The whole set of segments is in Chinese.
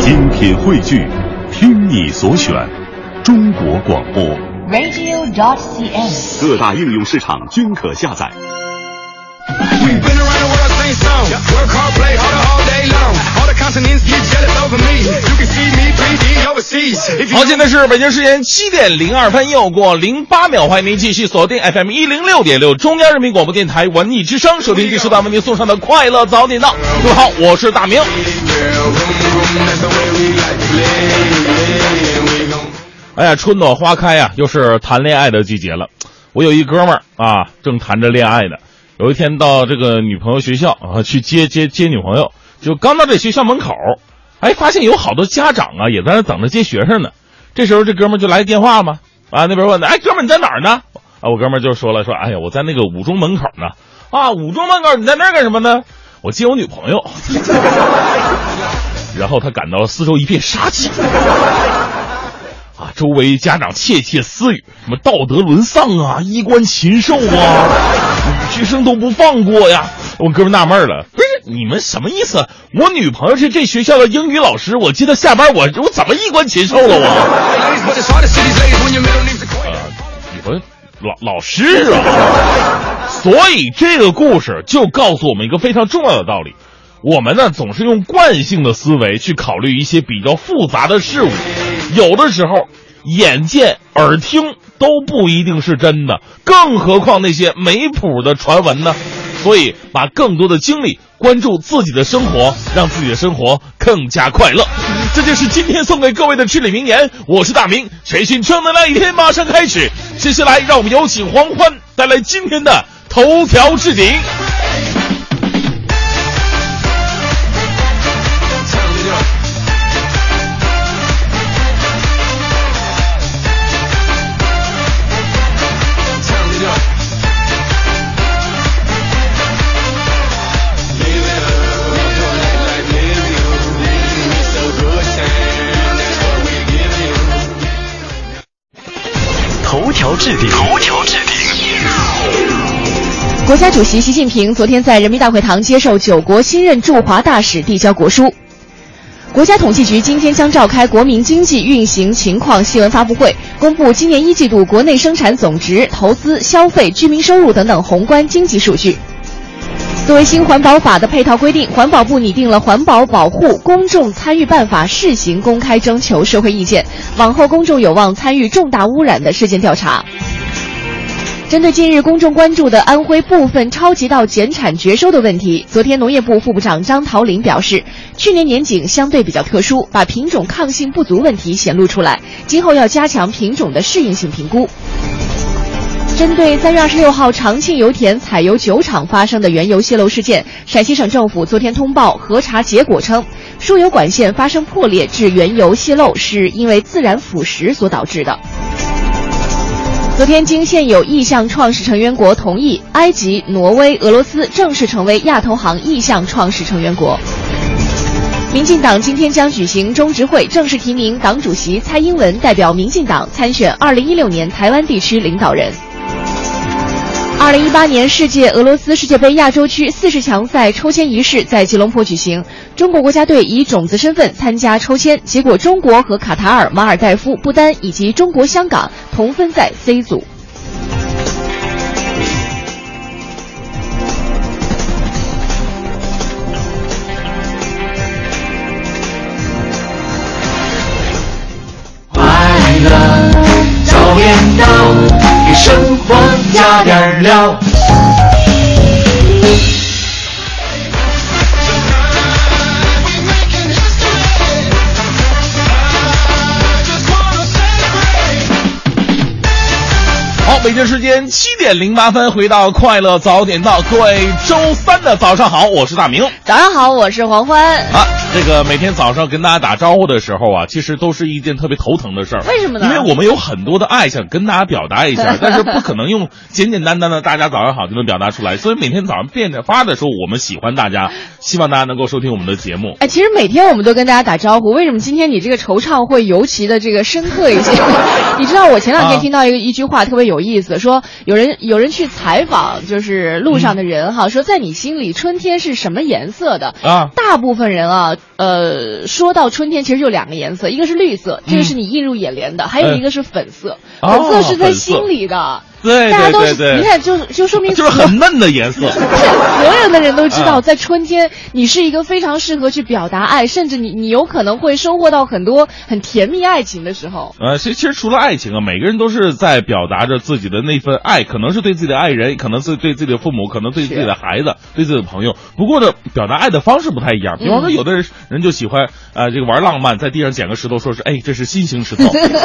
精品汇聚，听你所选，中国广播。radio.cn。各大应用市场均可下载。好现在是北京时间七点零二分又过零八秒欢迎您继续锁定 fm 一零六点六中央人民广播电台文艺之声收听第十大文明送上的快乐早点到各位好我是大明哎呀春暖花开啊又是谈恋爱的季节了。我有一哥们儿啊正谈着恋爱呢。有一天到这个女朋友学校啊去接接接女朋友就刚到这学校门口哎，发现有好多家长啊也在那等着接学生呢。这时候这哥们就来电话嘛，啊，那边问的，哎，哥们你在哪儿呢？啊，我哥们就说了，说，哎呀，我在那个五中门口呢。啊，五中门口你在那儿干什么呢？我接我女朋友。然后他感到四周一片杀气。啊，周围家长窃窃私语，什么道德沦丧啊，衣冠禽兽啊，女学生都不放过呀。我哥们纳闷了，不是你们什么意思？我女朋友是这学校的英语老师，我记得下班，我我怎么衣冠禽兽了我 queen. 女朋老老师啊，所以这个故事就告诉我们一个非常重要的道理：我们呢总是用惯性的思维去考虑一些比较复杂的事物，有的时候眼见耳听都不一定是真的，更何况那些没谱的传闻呢？所以，把更多的精力关注自己的生活，让自己的生活更加快乐。这就是今天送给各位的至理名言。我是大明，全新正能量一天马上开始。接下来，让我们有请黄欢带来今天的头条置顶。制定，头条置顶。国家主席习近平昨天在人民大会堂接受九国新任驻华大使递交国书。国家统计局今天将召开国民经济运行情况新闻发布会，公布今年一季度国内生产总值、投资、消费、居民收入等等宏观经济数据。作为新环保法的配套规定，环保部拟定了《环保保护公众参与办法》试行公开征求社会意见，往后公众有望参与重大污染的事件调查。针对近日公众关注的安徽部分超级稻减产绝收的问题，昨天农业部副部长张桃林表示，去年年景相对比较特殊，把品种抗性不足问题显露出来，今后要加强品种的适应性评估。针对三月二十六号长庆油田采油酒厂发生的原油泄漏事件，陕西省政府昨天通报核查结果称，输油管线发生破裂致原油泄漏是因为自然腐蚀所导致的。昨天，经现有意向创始成员国同意，埃及、挪威、俄罗斯正式成为亚投行意向创始成员国。民进党今天将举行中执会，正式提名党主席蔡英文代表民进党参选2016年台湾地区领导人。二零一八年世界俄罗斯世界杯亚洲区四十强赛抽签仪式在吉隆坡举行，中国国家队以种子身份参加抽签，结果中国和卡塔尔、马尔代夫、不丹以及中国香港同分在 C 组。快乐早点到，给生多加点料。北京时间七点零八分，回到快乐早点到，各位周三的早上好，我是大明。早上好，我是黄欢。啊，这个每天早上跟大家打招呼的时候啊，其实都是一件特别头疼的事儿。为什么呢因为我们有很多的爱想跟大家表达一下，但是不可能用简简单单的“大家早上好”就能表达出来。所以每天早上变着法的时候，我们喜欢大家，希望大家能够收听我们的节目。哎，其实每天我们都跟大家打招呼，为什么今天你这个惆怅会尤其的这个深刻一些？你知道我前两天啊听到一个一句话特别有意意思，说有人有人去采访，就是路上的人哈，说在你心里春天是什么颜色的？啊，大部分人啊，呃，说到春天其实就两个颜色，一个是绿色，这个是你映入眼帘的，还有一个是粉色，哦粉色是在心里的。对大家都是，对对对，你看，就就说明就是很嫩的颜色。所有的人都知道，啊在春天，你是一个非常适合去表达爱，甚至你你有可能会收获到很多很甜蜜爱情的时候。呃，其其实除了爱情啊，每个人都是在表达着自己的那份爱，可能是对自己的爱人，可能是对自己的父母，可能对自己的孩子，对自己的朋友。不过呢，表达爱的方式不太一样。比方说，有的人人就喜欢呃这个玩浪漫，在地上捡个石头，说是哎这是心形石头，这是一种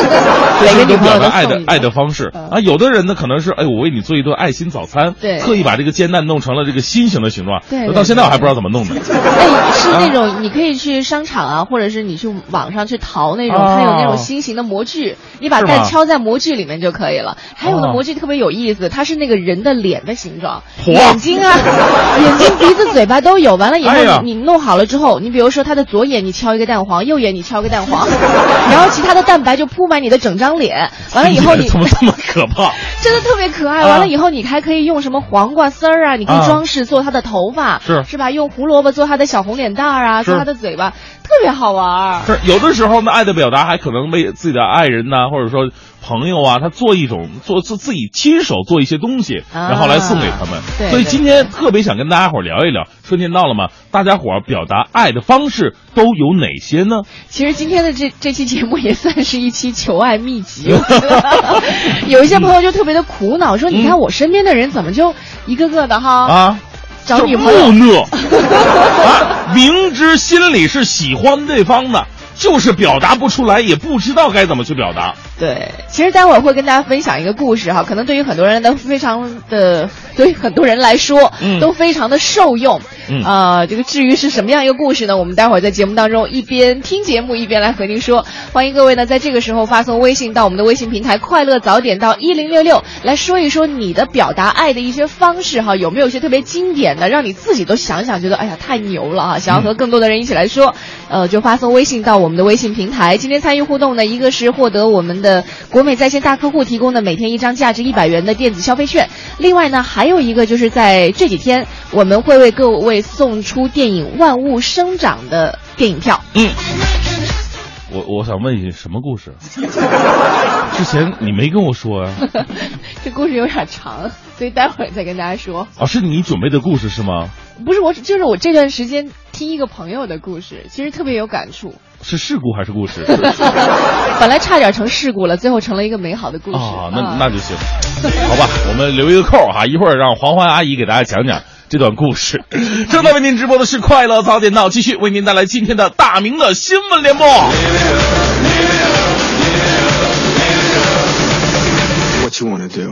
每个人都表达爱的爱的方式嗯啊。有的人呢，可能是哎我为你做一顿爱心早餐，对特意把这个煎蛋弄成了这个心形的形状，对对到现在我还不知道怎么弄的。哎，是那种你可以去商场啊，或者是你去网上去淘那种，哦它有那种心形的模具，你把蛋敲在模具里面就可以了。还有的哦模具特别有意思，它是那个人的脸的形状，眼睛啊，眼睛、鼻子、嘴巴都有。完了以后你，你弄好了之后，你比如说他的左眼你敲一个蛋黄，右眼你敲个蛋黄，然后其他的蛋白就铺满你的整张脸。完了以后你怎么这么可怕？真的特别可爱。啊完了以后，你还可以用什么黄瓜丝儿啊，你可以啊装饰做他的头发，是是吧？用胡萝卜做他的小红脸蛋儿啊，做他的嘴巴，特别好玩儿。是有的时候呢，爱的表达还可能为自己的爱人呐、或者说朋友啊，他做一种做自自己亲手做一些东西，啊然后来送给他们。对对所以今天特别想跟大家伙儿聊一聊，春天到了嘛，大家伙儿表达爱的方式都有哪些呢？其实今天的这这期节目也算是一期求爱秘籍。有一些朋友就特别的苦恼，说：“你看我身边的人怎么就一个个的哈，啊，找女朋就友木讷 啊，明知心里是喜欢对方的，就是表达不出来，也不知道该怎么去表达。对，其实待会儿会跟大家分享一个故事哈，可能对于很多人都非常的，对于很多人来说，嗯都非常的受用。嗯啊、这个至于是什么样一个故事呢？我们待会儿在节目当中一边听节目一边来和您说。欢迎各位呢，在这个时候发送微信到我们的微信平台“快乐早点到一零六六”来说一说你的表达爱的一些方式哈，有没有一些特别经典的，让你自己都想想觉得哎呀太牛了啊，想要和更多的人一起来说，呃，就发送微信到我们的微信平台。今天参与互动呢，一个是获得我们的国美在线大客户提供的每天一张价值一百元的电子消费券，另外呢，还有一个就是在这几天我们会为各位送出电影《万物生长》的电影票。嗯，我我想问一什么故事？之前你没跟我说呀、这故事有点长，所以待会儿再跟大家说。啊？是你准备的故事是吗？不是我，就是我这段时间听一个朋友的故事，其实特别有感触。是事故还是故事？本来差点成事故了，最后成了一个美好的故事。啊，那那就行，好吧，我们留一个扣儿哈，一会儿让黄欢阿姨给大家讲讲这段故事。正在为您直播的是《快乐早点到》，继续为您带来今天的大明的新闻联播。What you wanna do?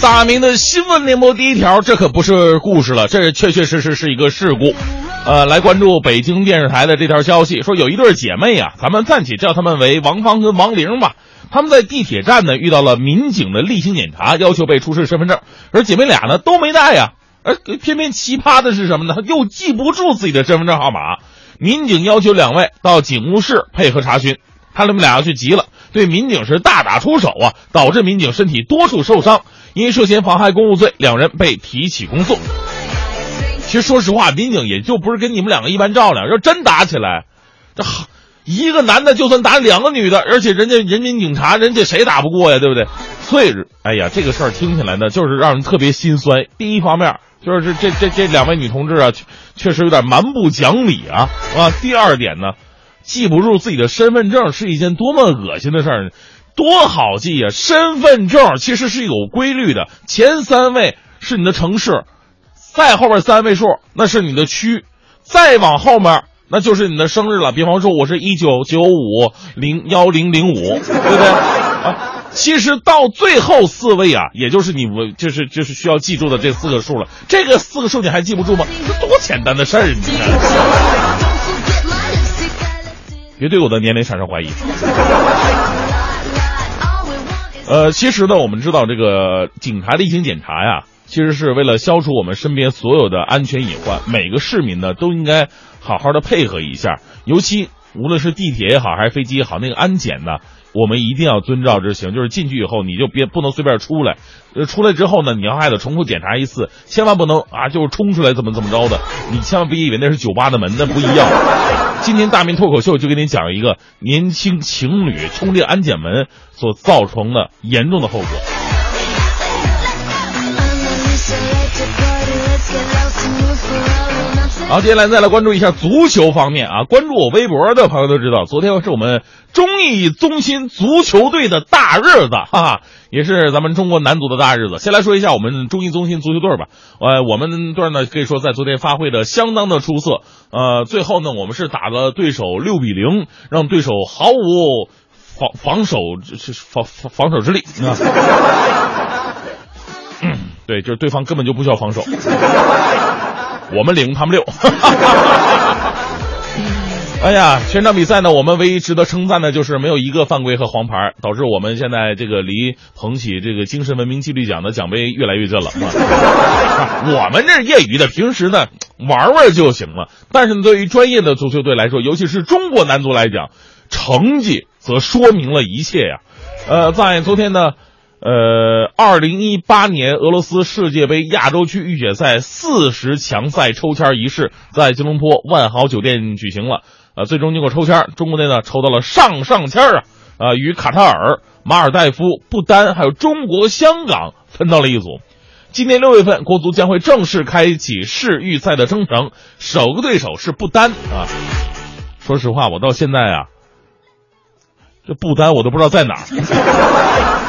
大明的新闻联播第一条，这可不是故事了，这确确实实是一个事故。呃，来关注北京电视台的这条消息，说有一对姐妹啊，咱们暂且叫她们为王芳跟王玲吧。她们在地铁站呢遇到了民警的例行检查，要求被出示身份证，而姐妹俩呢都没带呀。而偏偏奇葩的是什么呢？又记不住自己的身份证号码。民警要求两位到警务室配合查询，他们俩要去急了，对民警是大打出手啊，导致民警身体多处受伤，因涉嫌妨害公务罪，两人被提起公诉。其实说实话，民警也就不是跟你们两个一般照料，要真打起来，这好一个男的就算打两个女的，而且人家人民警察，人家谁打不过呀，对不对？所以，哎呀，这个事儿听起来呢，就是让人特别心酸。第一方面就是这这这两位女同志啊，确确实有点蛮不讲理啊啊。第二点呢，记不住自己的身份证是一件多么恶心的事儿，多好记呀！身份证其实是有规律的，前三位是你的城市，再后边三位数那是你的区，再往后面那就是你的生日了。比方说，我是一九九五零幺零零五，对不对？啊，其实到最后四位啊，也就是你们就是就是需要记住的这四个数了。这个四个数你还记不住吗？这多简单的事儿，你看。别对我的年龄产生怀疑。呃，其实呢，我们知道这个警察例行检查呀，其实是为了消除我们身边所有的安全隐患。每个市民呢，都应该好好的配合一下，尤其无论是地铁也好，还是飞机也好，那个安检呢，我们一定要遵照执行。就是进去以后，你就别不能随便出来，呃，出来之后呢，你要还得重复检查一次，千万不能啊，就是冲出来怎么怎么着的。你千万别以为那是酒吧的门，那不一样。今天大明脱口秀就给你讲一个年轻情侣冲进安检门所造成的严重的后果。好，接下来再来关注一下足球方面啊！关注我微博的朋友都知道，昨天是我们中艺中心足球队的大日子，哈哈，也是咱们中国男足的大日子。先来说一下我们中艺中心足球队吧，呃，我们队呢可以说在昨天发挥的相当的出色，呃，最后呢我们是打了对手六比零，让对手毫无防防守是防防防守之力啊。对，就是对方根本就不需要防守。我们零，他们六。哎呀，全场比赛呢，我们唯一值得称赞的就是没有一个犯规和黄牌，导致我们现在这个离捧起这个精神文明纪律奖的奖杯越来越近了。我们这业余的，平时呢玩玩就行了。但是对于专业的足球队来说，尤其是中国男足来讲，成绩则说明了一切呀。呃，在昨天呢。呃，二零一八年俄罗斯世界杯亚洲区预选赛四十强赛抽签仪式在吉隆坡万豪酒店举行了。呃，最终经过抽签，中国队呢抽到了上上签啊，啊，与卡塔尔、马尔代夫、不丹还有中国香港分到了一组。今年六月份，国足将会正式开启世预赛的征程，首个对手是不丹啊。说实话，我到现在啊，这不丹我都不知道在哪儿。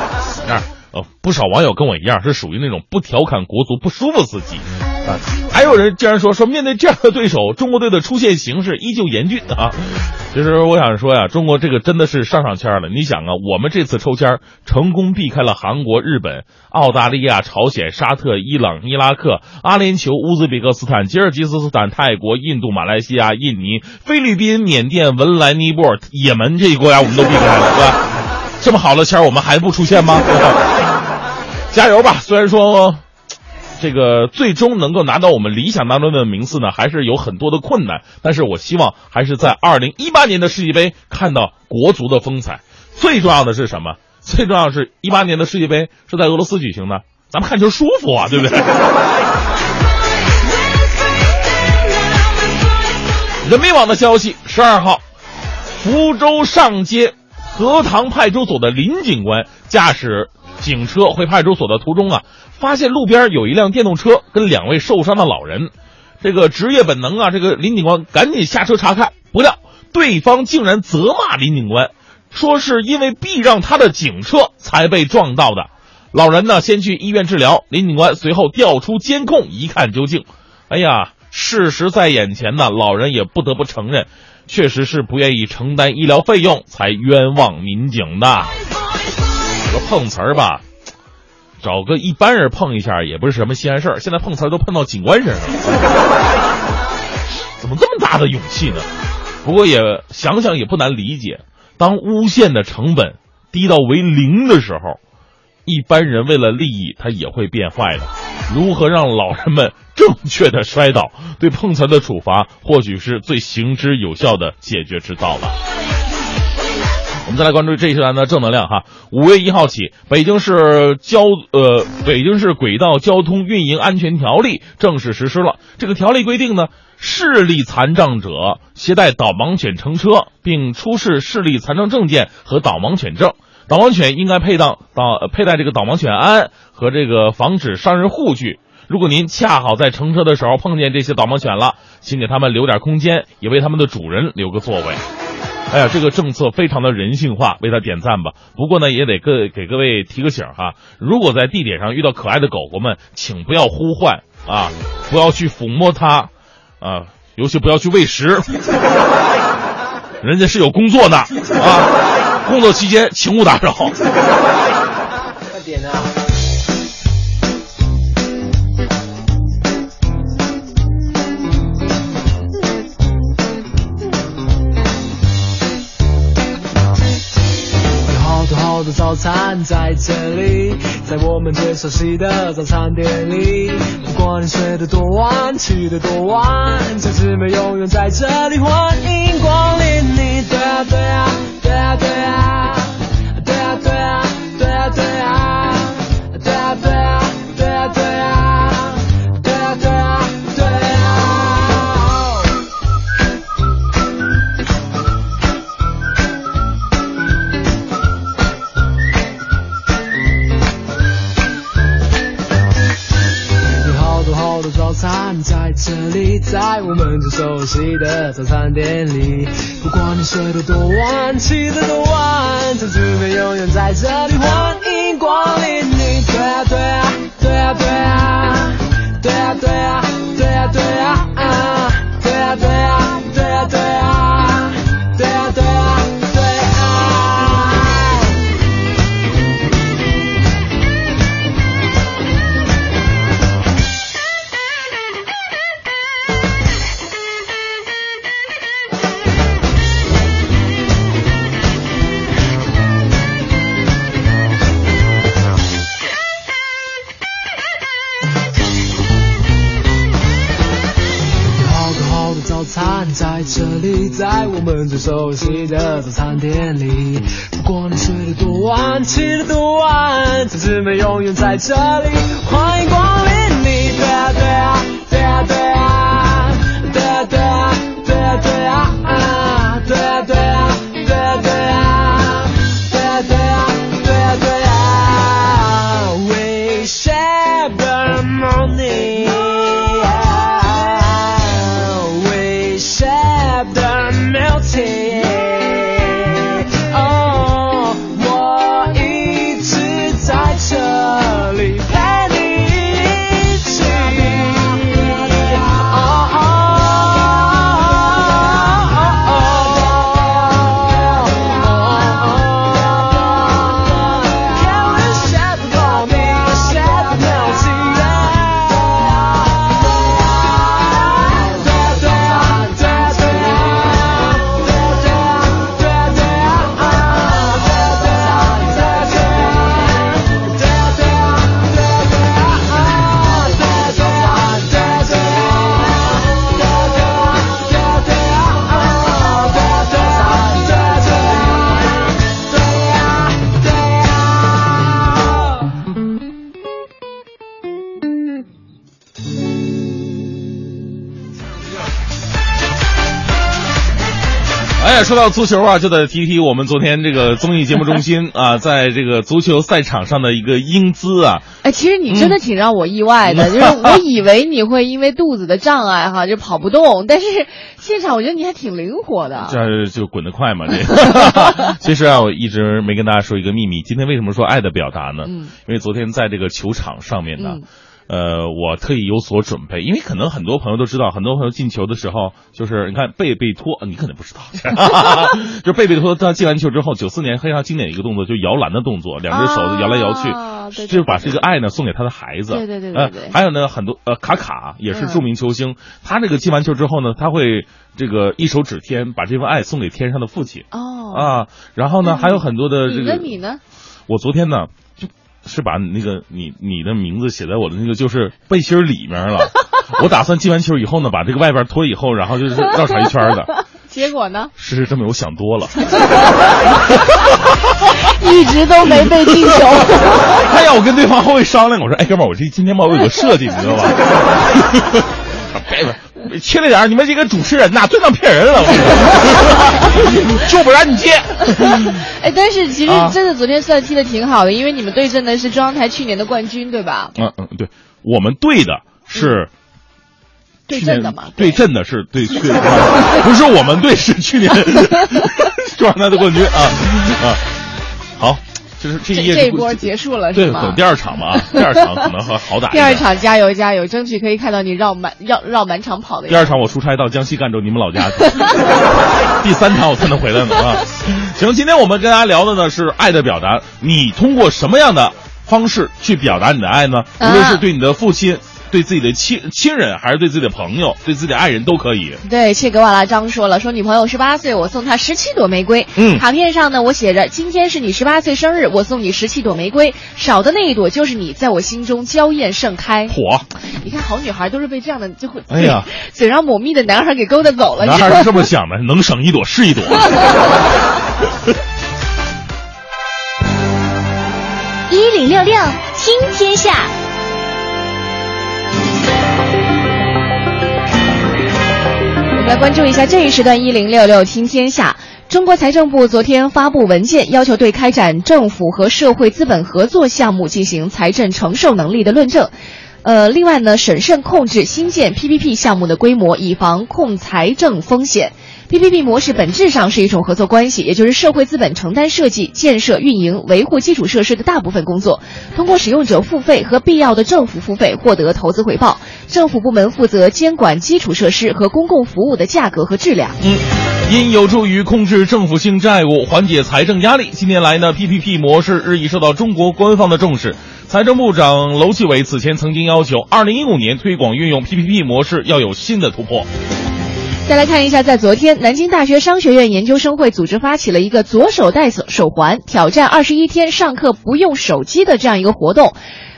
那呃，不少网友跟我一样，是属于那种不调侃国足不舒服司机啊。还有人竟然说说面对这样的对手，中国队的出线形势依旧严峻啊。其实我想说呀，中国这个真的是上上签了。你想啊，我们这次抽签成功避开了韩国、日本、澳大利亚、朝鲜、沙特、伊朗、伊拉克、阿联酋、乌兹别克斯坦、吉尔吉斯斯坦、泰国、印度、马来西亚、印尼、菲律宾、缅甸、文莱、尼泊尔、也门这些国家，我们都避开了，对吧？这么好的签儿，我们还不出现吗？加油吧！虽然说，这个最终能够拿到我们理想当中的名次呢，还是有很多的困难。但是我希望还是在二零一八年的世界杯看到国足的风采。最重要的是什么？最重要是一八年的世界杯是在俄罗斯举行的，咱们看球舒服啊，对不对？人民网的消息，十二号，福州上街。荷塘派出所的林警官驾驶警车回派出所的途中啊，发现路边有一辆电动车跟两位受伤的老人。这个职业本能啊，这个林警官赶紧下车查看，不料对方竟然责骂林警官，说是因为避让他的警车才被撞到的。老人呢，先去医院治疗。林警官随后调出监控一看究竟，哎呀，事实在眼前呢，老人也不得不承认。确实是不愿意承担医疗费用才冤枉民警的。说碰瓷儿吧，找个一般人碰一下也不是什么稀罕事儿。现在碰瓷儿都碰到警官身上了，怎么这么大的勇气呢？不过也想想也不难理解，当诬陷的成本低到为零的时候，一般人为了利益他也会变坏的。如何让老人们？正确的摔倒，对碰瓷的处罚或许是最行之有效的解决之道了。我们再来关注这一段的正能量哈。五月一号起，北京市交呃北京市轨道交通运营安全条例正式实施了。这个条例规定呢，视力残障者携带导盲犬乘车，并出示视力残障证件和导盲犬证。导盲犬应该配当导佩戴这个导盲犬鞍和这个防止伤人护具。如果您恰好在乘车的时候碰见这些导盲犬了，请给他们留点空间，也为他们的主人留个座位。哎呀，这个政策非常的人性化，为他点赞吧。不过呢，也得各给各位提个醒哈，如果在地铁上遇到可爱的狗狗们，请不要呼唤啊，不要去抚摸它啊，尤其不要去喂食，人家是有工作的啊，工作期间请勿打扰。快点啊。有好多好多早餐在这里，在我们最熟悉的早餐店里。不管你睡得多晚，起得多晚，这姊妹永远在这里，欢迎光临你。对啊对啊对啊对啊。在这里，在我们最熟悉的早餐店里。不管你睡得多晚，起得多晚，这姊妹永远在这里，欢迎光临你。对啊对啊对啊对啊对啊对啊我们最熟悉的早餐店里。不管你睡得多晚，起得多晚，这姊妹永远在这里，欢迎光临哎呀，说到足球啊，就得提提我们昨天这个综艺节目中心 啊，在这个足球赛场上的一个英姿啊。哎，其实你真的挺让我意外的，就是我以为你会因为肚子的障碍哈就跑不动，但是现场我觉得你还挺灵活的。这就滚得快嘛，这个。其实啊，我一直没跟大家说一个秘密。今天为什么说爱的表达呢？嗯因为昨天在这个球场上面呢，嗯呃，我特意有所准备，因为可能很多朋友都知道，很多朋友进球的时候，就是你看贝贝托，你可能不知道，就贝贝托他进完球之后，九四年非常经典的一个动作，就摇篮的动作，两只手摇来摇去，啊对对就是把这个爱呢送给他的孩子。对对对对对呃。还有呢，很多呃卡卡也是著名球星，他这个进完球之后呢，他会这个一手指天，把这份爱送给天上的父亲。哦，啊，然后呢，还有很多的这你个呢你呢？我昨天呢，就是把那个你你的名字写在我的那个就是背心儿里面了。我打算进完球以后呢，把这个外边脱以后，然后就是绕场一圈儿的。结果呢？事实证明我想多了。一直都没被进球。他要我跟对方后卫商量，我说：“哎，哥们儿，我这今天吧，我有个设计，你知道吧？别别，轻了点儿你们这个主持人呐，最能骗人了，我 就不让你接。哎，但是其实啊真的昨天算踢的挺好的，因为你们对阵的是中央台去年的冠军，对吧？嗯嗯，对，我们对的是。对阵的嘛对阵的是对去，不是我们队，是去年中央台的冠军啊啊！好，就是这这一波结束了对，是吗等第？二场嘛啊，第二场可能还好打一 点。第二场加油加油，争取可以看到你绕满绕绕满场跑的。第二场我出差到江西赣州你们老家去，第三场我才能回来呢啊！行，今天我们跟大家聊的呢是爱的表达，你通过什么样的方式去表达你的爱呢？无啊论是对你的父亲、对自己的亲亲人，还是对自己的朋友、对自己的爱人都可以。对，切格瓦拉张说了，说女朋友十八岁，我送她十七朵玫瑰。嗯卡片上呢，我写着今天是你十八岁生日，我送你十七朵玫瑰，少的那一朵就是你，在我心中娇艳盛开。火，你看，好女孩都是被这样的就会，哎呀，嘴上抹蜜的男孩给勾搭走了。男孩是这么想的，能省一朵是一朵。一零六六听天下，来关注一下这一时段一零六六听天下。中国财政部昨天发布文件，要求对开展政府和社会资本合作项目进行财政承受能力的论证。呃，另外呢，审慎控制新建 PPP 项目的规模，以防控财政风险。PPP 模式本质上是一种合作关系，也就是社会资本承担设计、建设、运营、维护基础设施的大部分工作，通过使用者付费和必要的政府付费获得投资回报。政府部门负责监管基础设施和公共服务的价格和质量。嗯，因有助于控制政府性债务、缓解财政压力，近年来呢，PPP 模式日益受到中国官方的重视。财政部长楼继伟此前曾经要求，二零一五年推广运用 PPP 模式要有新的突破。再来看一下，在昨天，南京大学商学院研究生会组织发起了一个“左手戴手手环，挑战二十一天上课不用手机”的这样一个活动。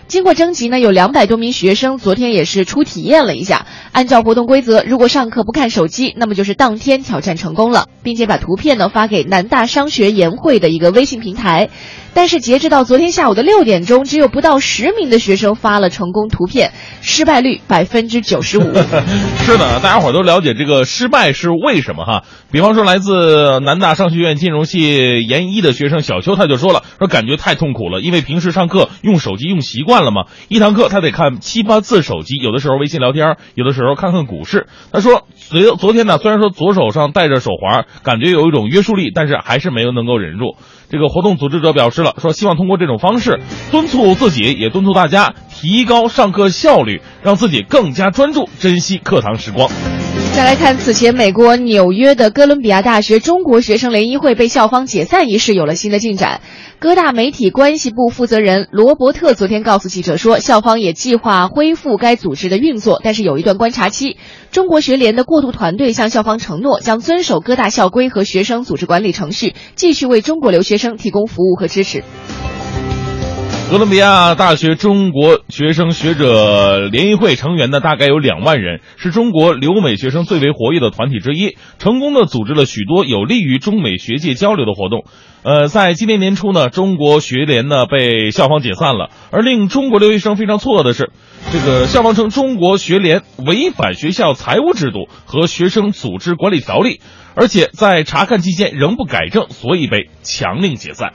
经过征集呢，有两百多名学生昨天也是初体验了一下。按照活动规则，如果上课不看手机，那么就是当天挑战成功了，并且把图片呢发给南大商学研会的一个微信平台。但是截止到昨天下午的六点钟，只有不到十名的学生发了成功图片，失败率百分之九十五。是的，大家伙都了解这个失败是为什么哈。比方说，来自南大商学院金融系研一的学生小邱他就说了，说感觉太痛苦了，因为平时上课用手机用习惯了嘛，一堂课他得看七八次手机，有的时候微信聊天，有的时候看看股市。他说，昨昨天呢，虽然说左手上戴着手环，感觉有一种约束力，但是还是没有能够忍住。这个活动组织者表示了，说希望通过这种方式敦促自己，也敦促大家提高上课效率，让自己更加专注，珍惜课堂时光。再来看此前美国纽约的哥伦比亚大学中国学生联谊会被校方解散一事有了新的进展。哥大媒体关系部负责人罗伯特昨天告诉记者说，校方也计划恢复该组织的运作，但是有一段观察期。中国学联的过渡团队向校方承诺，将遵守哥大校规和学生组织管理程序，继续为中国留学生提供服务和支持。哥伦比亚大学中国学生学者联谊会成员呢，大概有两万人，是中国留美学生最为活跃的团体之一，成功的组织了许多有利于中美学界交流的活动。呃，在今年年初呢，中国学联呢被校方解散了，而令中国留学生非常错愕的是，这个校方称中国学联违反学校财务制度和学生组织管理条例，而且在查看期间仍不改正，所以被强令解散。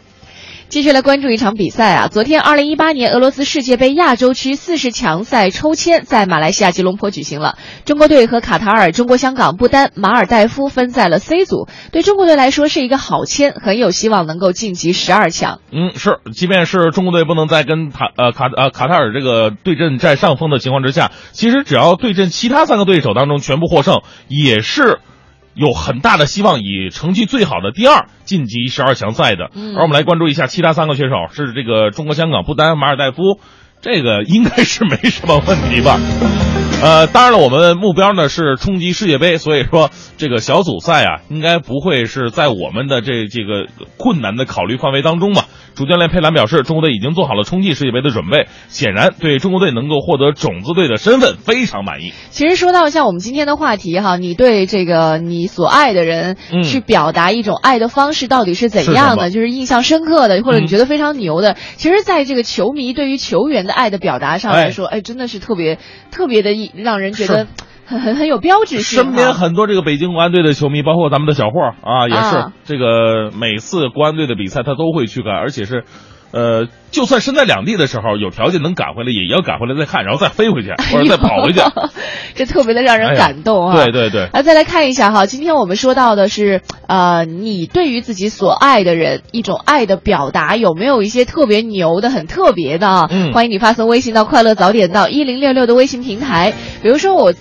继续来关注一场比赛啊！昨天，二零一八年俄罗斯世界杯亚洲区四十强赛抽签在马来西亚吉隆坡举行了。中国队和卡塔尔、中国香港、不丹、马尔代夫分在了 C 组，对中国队来说是一个好签，很有希望能够晋级十二强。嗯，是，即便是中国队不能在跟塔呃卡呃卡塔尔这个对阵占上风的情况之下，其实只要对阵其他三个对手当中全部获胜，也是有很大的希望以成绩最好的第二晋级十二强赛的。嗯而我们来关注一下其他三个选手，是这个中国香港、不丹、马尔代夫，这个应该是没什么问题吧。呃，当然了，我们目标呢是冲击世界杯，所以说这个小组赛啊，应该不会是在我们的这这个困难的考虑范围当中吧。主教练佩兰表示，中国队已经做好了冲击世界杯的准备，显然对中国队能够获得种子队的身份非常满意。其实说到像我们今天的话题哈，你对这个你所爱的人嗯去表达一种爱的方式到底是怎样的？就是印象深刻的，或者你嗯觉得非常牛的。其实，在这个球迷对于球员的爱的表达上来说，哎，真的是特别特别的一让人觉得很很很有标志性。身边很多这个北京国安队的球迷，包括咱们的小霍啊，也是、啊这个每次国安队的比赛他都会去看，而且是。呃，就算身在两地的时候，有条件能赶回来，也要赶回来再看，然后再飞回去，或者再跑回去。这特别的让人感动啊！对对对，啊，再来看一下哈，今天我们说到的是，呃，你对于自己所爱的人一种爱的表达，有没有一些特别牛的、很特别的啊？嗯欢迎你发送微信到“快乐早点到”一零六六的微信平台，比如说我。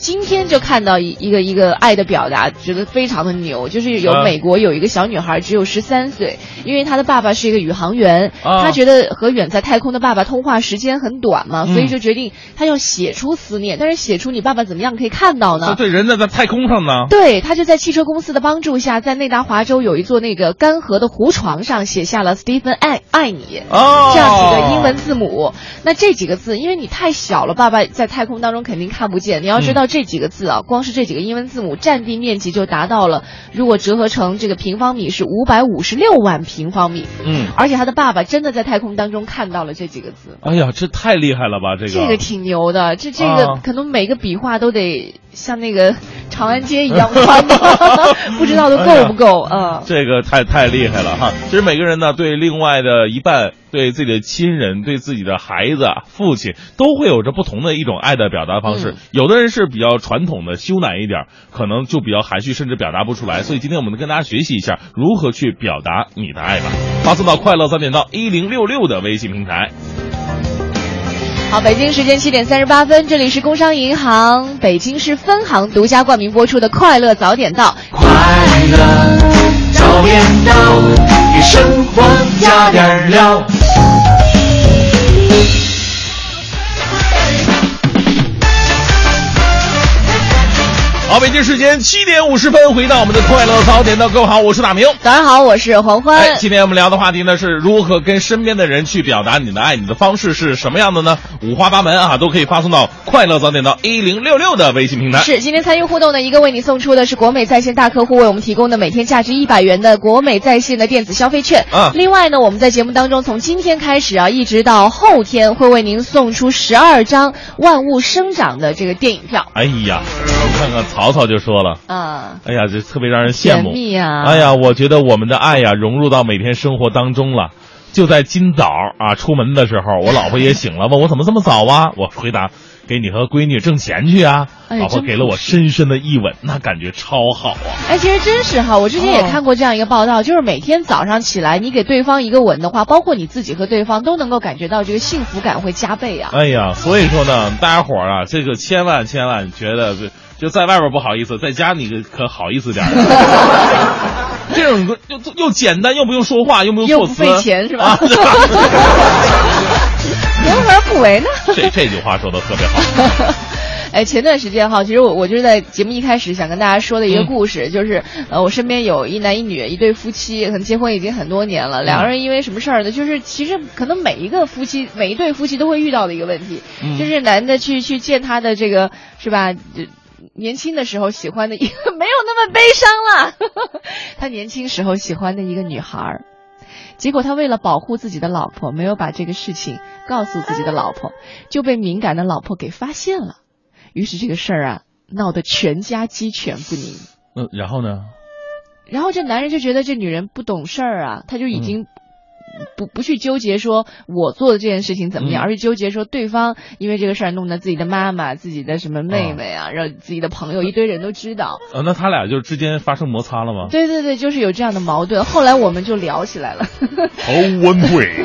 今天就看到一一个一个爱的表达，觉得非常的牛。就是有啊美国有一个小女孩，只有十三岁，因为她的爸爸是一个宇航员，啊她觉得和远在太空的爸爸通话时间很短嘛，嗯所以就决定她要写出思念。但是写出你爸爸怎么样可以看到呢？对，人家在太空上呢。对，他就在汽车公司的帮助下，在内达华州有一座那个干涸的湖床上写下了 “Stephen 爱爱你”哦这样几个英文字母。那这几个字，因为你太小了，爸爸在太空当中肯定看不见。你要知道这几个字啊，光是这几个英文字母，占地面积就达到了，如果折合成这个平方米是五百五十六万平方米。嗯，而且他的爸爸真的在太空当中看到了这几个字。哎呀，这太厉害了吧！这个这个挺牛的，这这个啊可能每个笔画都得像那个长安街一样宽的，不知道都够不够？嗯，这个太太厉害了哈！其实每个人呢，对另外的一半、对自己的亲人、对自己的孩子、父亲，都会有着不同的一种爱的表达方式。嗯有的人是比较传统的、羞赧一点，可能就比较含蓄，甚至表达不出来。所以今天我们跟大家学习一下如何去表达你的爱吧。发送到快乐三点到一零六六的微信平台。好，北京时间七点三十八分，这里是工商银行北京市分行独家冠名播出的《快乐早点到》。快乐早点到，给生活加点料。好，北京时间七点五十分，回到我们的快乐早点到，各位好，我是大明。早上好，我是黄欢。哎，今天我们聊的话题呢是如何跟身边的人去表达你的爱，你的方式是什么样的呢？五花八门啊，都可以发送到快乐早点到一零六六的微信平台。是，今天参与互动的一个为你送出的是国美在线大客户为我们提供的每天价值一百元的国美在线的电子消费券。啊另外呢，我们在节目当中从今天开始啊，一直到后天会为您送出十二张万物生长的这个电影票。哎呀，我看看曹操就说了。啊，哎呀，这特别让人羡慕哎呀，我觉得我们的爱呀融入到每天生活当中了。就在今早啊，出门的时候，我老婆也醒了，问我怎么这么早啊？我回答：给你和闺女挣钱去啊。哎老婆给了我深深的一吻，那感觉超好啊。哎，其实真是哈，我之前也看过这样一个报道，就是每天早上起来，你给对方一个吻的话，包括你自己和对方都能够感觉到这个幸福感会加倍啊。哎呀，所以说呢，大家伙儿啊，这个千万千万觉得就在外边不好意思，在家你可好意思点儿。这种又又简单，又不用说话，又不用又不，费钱是吧啊何而不为呢？这这句话说的特别好。哎，前段时间哈，其实我我就是在节目一开始想跟大家说的一个故事，就是呃，我身边有一男一女一对夫妻，可能结婚已经很多年了，两个人因为什么事儿呢？就是其实可能每一个夫妻每一对夫妻都会遇到的一个问题，嗯就是男的去去见他的这个是吧？就年轻的时候喜欢的一个 没有那么悲伤了，他年轻时候喜欢的一个女孩儿。结果他为了保护自己的老婆，没有把这个事情告诉自己的老婆，就被敏感的老婆给发现了。于是这个事儿啊，闹得全家鸡犬不宁。嗯，然后呢？然后这男人就觉得这女人不懂事儿啊，他就已嗯经不不去纠结说我做的这件事情怎么样，嗯而是纠结说对方因为这个事儿弄得自己的妈妈、自己的什么妹妹啊，让自己的朋友一堆人都知道。呃，那他俩就之间发生摩擦了吗？对对对，就是有这样的矛盾。后来我们就聊起来了。头温贵，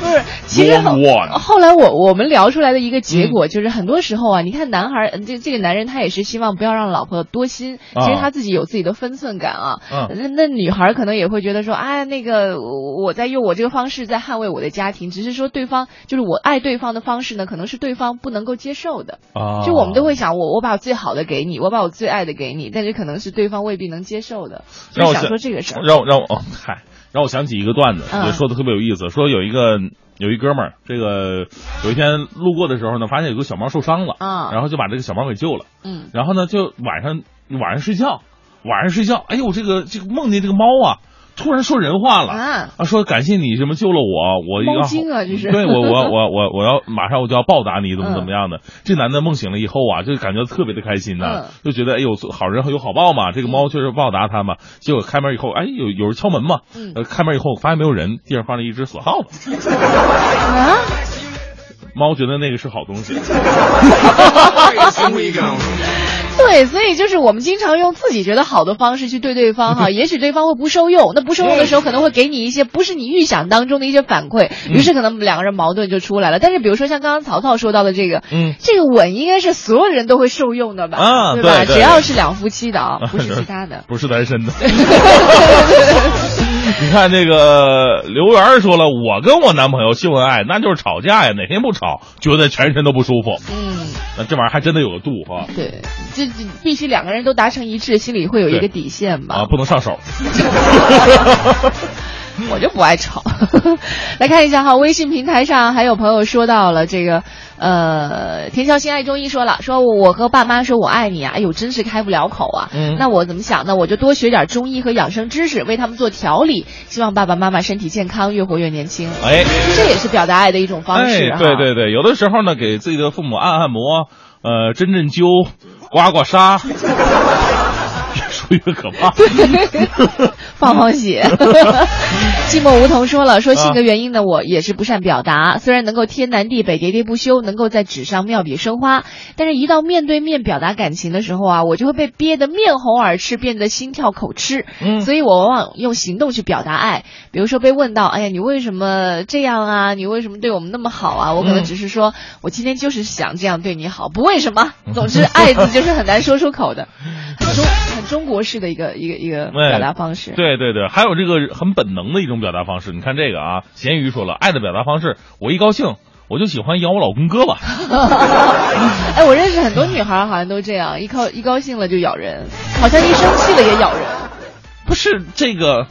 不是，其实后来我我们聊出来的一个结果就是，很多时候啊，你看男孩这这个男人他也是希望不要让老婆多心，啊其实他自己有自己的分寸感啊。嗯那那女孩可能也会觉得说，哎，那个我我在用我这个方式在捍卫我的家庭，只是说对方就是我爱对方的方式呢，可能是对方不能够接受的。啊，就我们都会想，我我把我最好的给你，我把我最爱的给你，但是可能是对方未必能接受的。就让我想说这个事儿。让我让我哦，嗨，让我想起一个段子，嗯也说的特别有意思。说有一个有一哥们儿，这个有一天路过的时候呢，发现有个小猫受伤了，啊然后就把这个小猫给救了。嗯然后呢，就晚上晚上睡觉，晚上睡觉，哎呦，这个这个梦见这个猫啊，突然说人话了啊啊，说感谢你什么救了我，我要猫精啊这是对我我我我我要马上我就要报答你，怎么嗯 怎么样的。这男的梦醒了以后啊，就感觉特别的开心呐、嗯就觉得哎呦好人有好报嘛，这个猫确实报答他嘛。结果开门以后，哎有有人敲门嘛，嗯呃开门以后发现没有人，地上放了一只死耗子，啊。猫觉得那个是好东西。对，所以就是我们经常用自己觉得好的方式去对对方哈，也许对方会不受用，那不受用的时候可能会给你一些不是你预想当中的一些反馈，于是可能两个人矛盾就出来了。但是比如说像刚刚曹操说到的这个，嗯这个吻应该是所有人都会受用的吧？啊对吧？只要是两夫妻的啊，不是其他的。不是单身的。你看这个刘源说了，我跟我男朋友秀恩爱，那就是吵架呀，哪天不吵，觉得全身都不舒服。嗯，那这玩意儿还真的有个度哈对，这这必须两个人都达成一致，心里会有一个底线吧？啊，不能上手。我就不爱吵。来看一下哈，微信平台上还有朋友说到了这个，呃，田孝新爱中医说了，说我和爸妈说我爱你啊，哎呦，真是开不了口啊。嗯那我怎么想呢？我就多学点中医和养生知识，为他们做调理，希望爸爸妈妈身体健康，越活越年轻。哎，这也是表达爱的一种方式哎，对对对，有的时候呢，给自己的父母按按摩，呃，针针灸，刮刮痧，越说越可怕。放放血。寂寞梧桐说了，说性格原因呢，我也是不善表达，虽然能够天南地北喋喋不休，能够在纸上妙笔生花，但是一到面对面表达感情的时候啊，我就会被憋得面红耳赤，变得心跳口吃。嗯所以我往往用行动去表达爱，比如说被问到，哎呀，你为什么这样啊？你为什么对我们那么好啊？我可能嗯只是说，我今天就是想这样对你好，不为什么。总之，爱字就是很难说出口的，很中很中国式的一个一个一个表达方式。对对对，还有这个很本能的一种表达方式。你看这个啊，咸鱼说了，爱的表达方式，我一高兴我就喜欢咬我老公胳膊。哎，我认识很多女孩，好像都这样，一高一高兴了就咬人，好像一生气了也咬人。不是这个，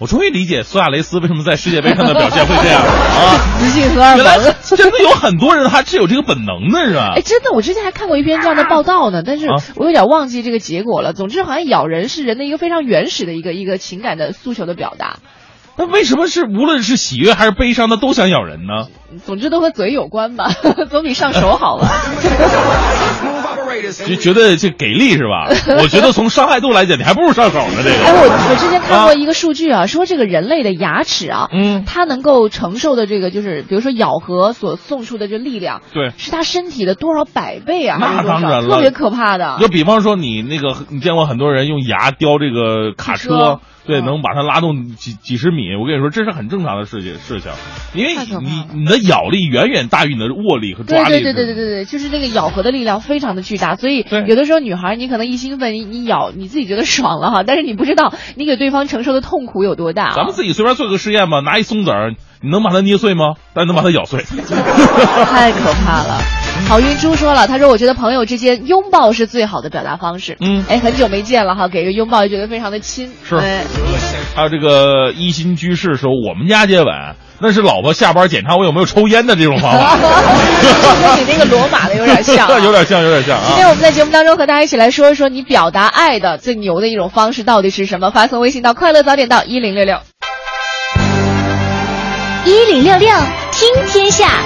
我终于理解苏亚雷斯为什么在世界杯上的表现会这样啊！雌性荷尔原来。真的有很多人他是有这个本能的，是吧哎，？真的，我之前还看过一篇这样的报道呢，但是啊我有点忘记这个结果了。总之，好像咬人是人的一个非常原始的一个一个情感的诉求的表达。那为什么是无论是喜悦还是悲伤的都想咬人呢？总之都和嘴有关吧，总比上手好吧。就觉得这给力是吧？我觉得从伤害度来讲，你还不如上手呢。这个哎，个，我我之前看过一个数据啊，说这个人类的牙齿啊，嗯它能够承受的这个就是，比如说咬合所送出的这力量，对。是他身体的多少百倍啊？那当然了特别可怕的。就比方说你那个，你见过很多人用牙叼这个卡车车，对，嗯能把它拉动几几十米。我跟你说，这是很正常的事情事情，因为你你的咬力远远大于你的握力和对抓力。对对对对对对，就是那个咬合的力量非常的巨大，所以有的时候女孩你可能一兴奋，你你咬你自己觉得爽了哈，但是你不知道你给对方承受的痛苦有多大啊。咱们自己随便做个实验吧，拿一松子儿，你能把它捏碎吗？但能把它咬碎。太可怕了。郝云珠说了，他说我觉得朋友之间拥抱是最好的表达方式。嗯哎，很久没见了哈，给个拥抱就觉得非常的亲。是哎还有这个一心居士说，我们家接吻那是老婆下班检查我有没有抽烟的这种方法，跟 你那个罗马的有点像、啊。有点像，有点像啊。今天我们在节目当中和大家一起来说一说你表达爱的最牛的一种方式到底是什么？发送微信到快乐早点到一零六六。一零六六听天下，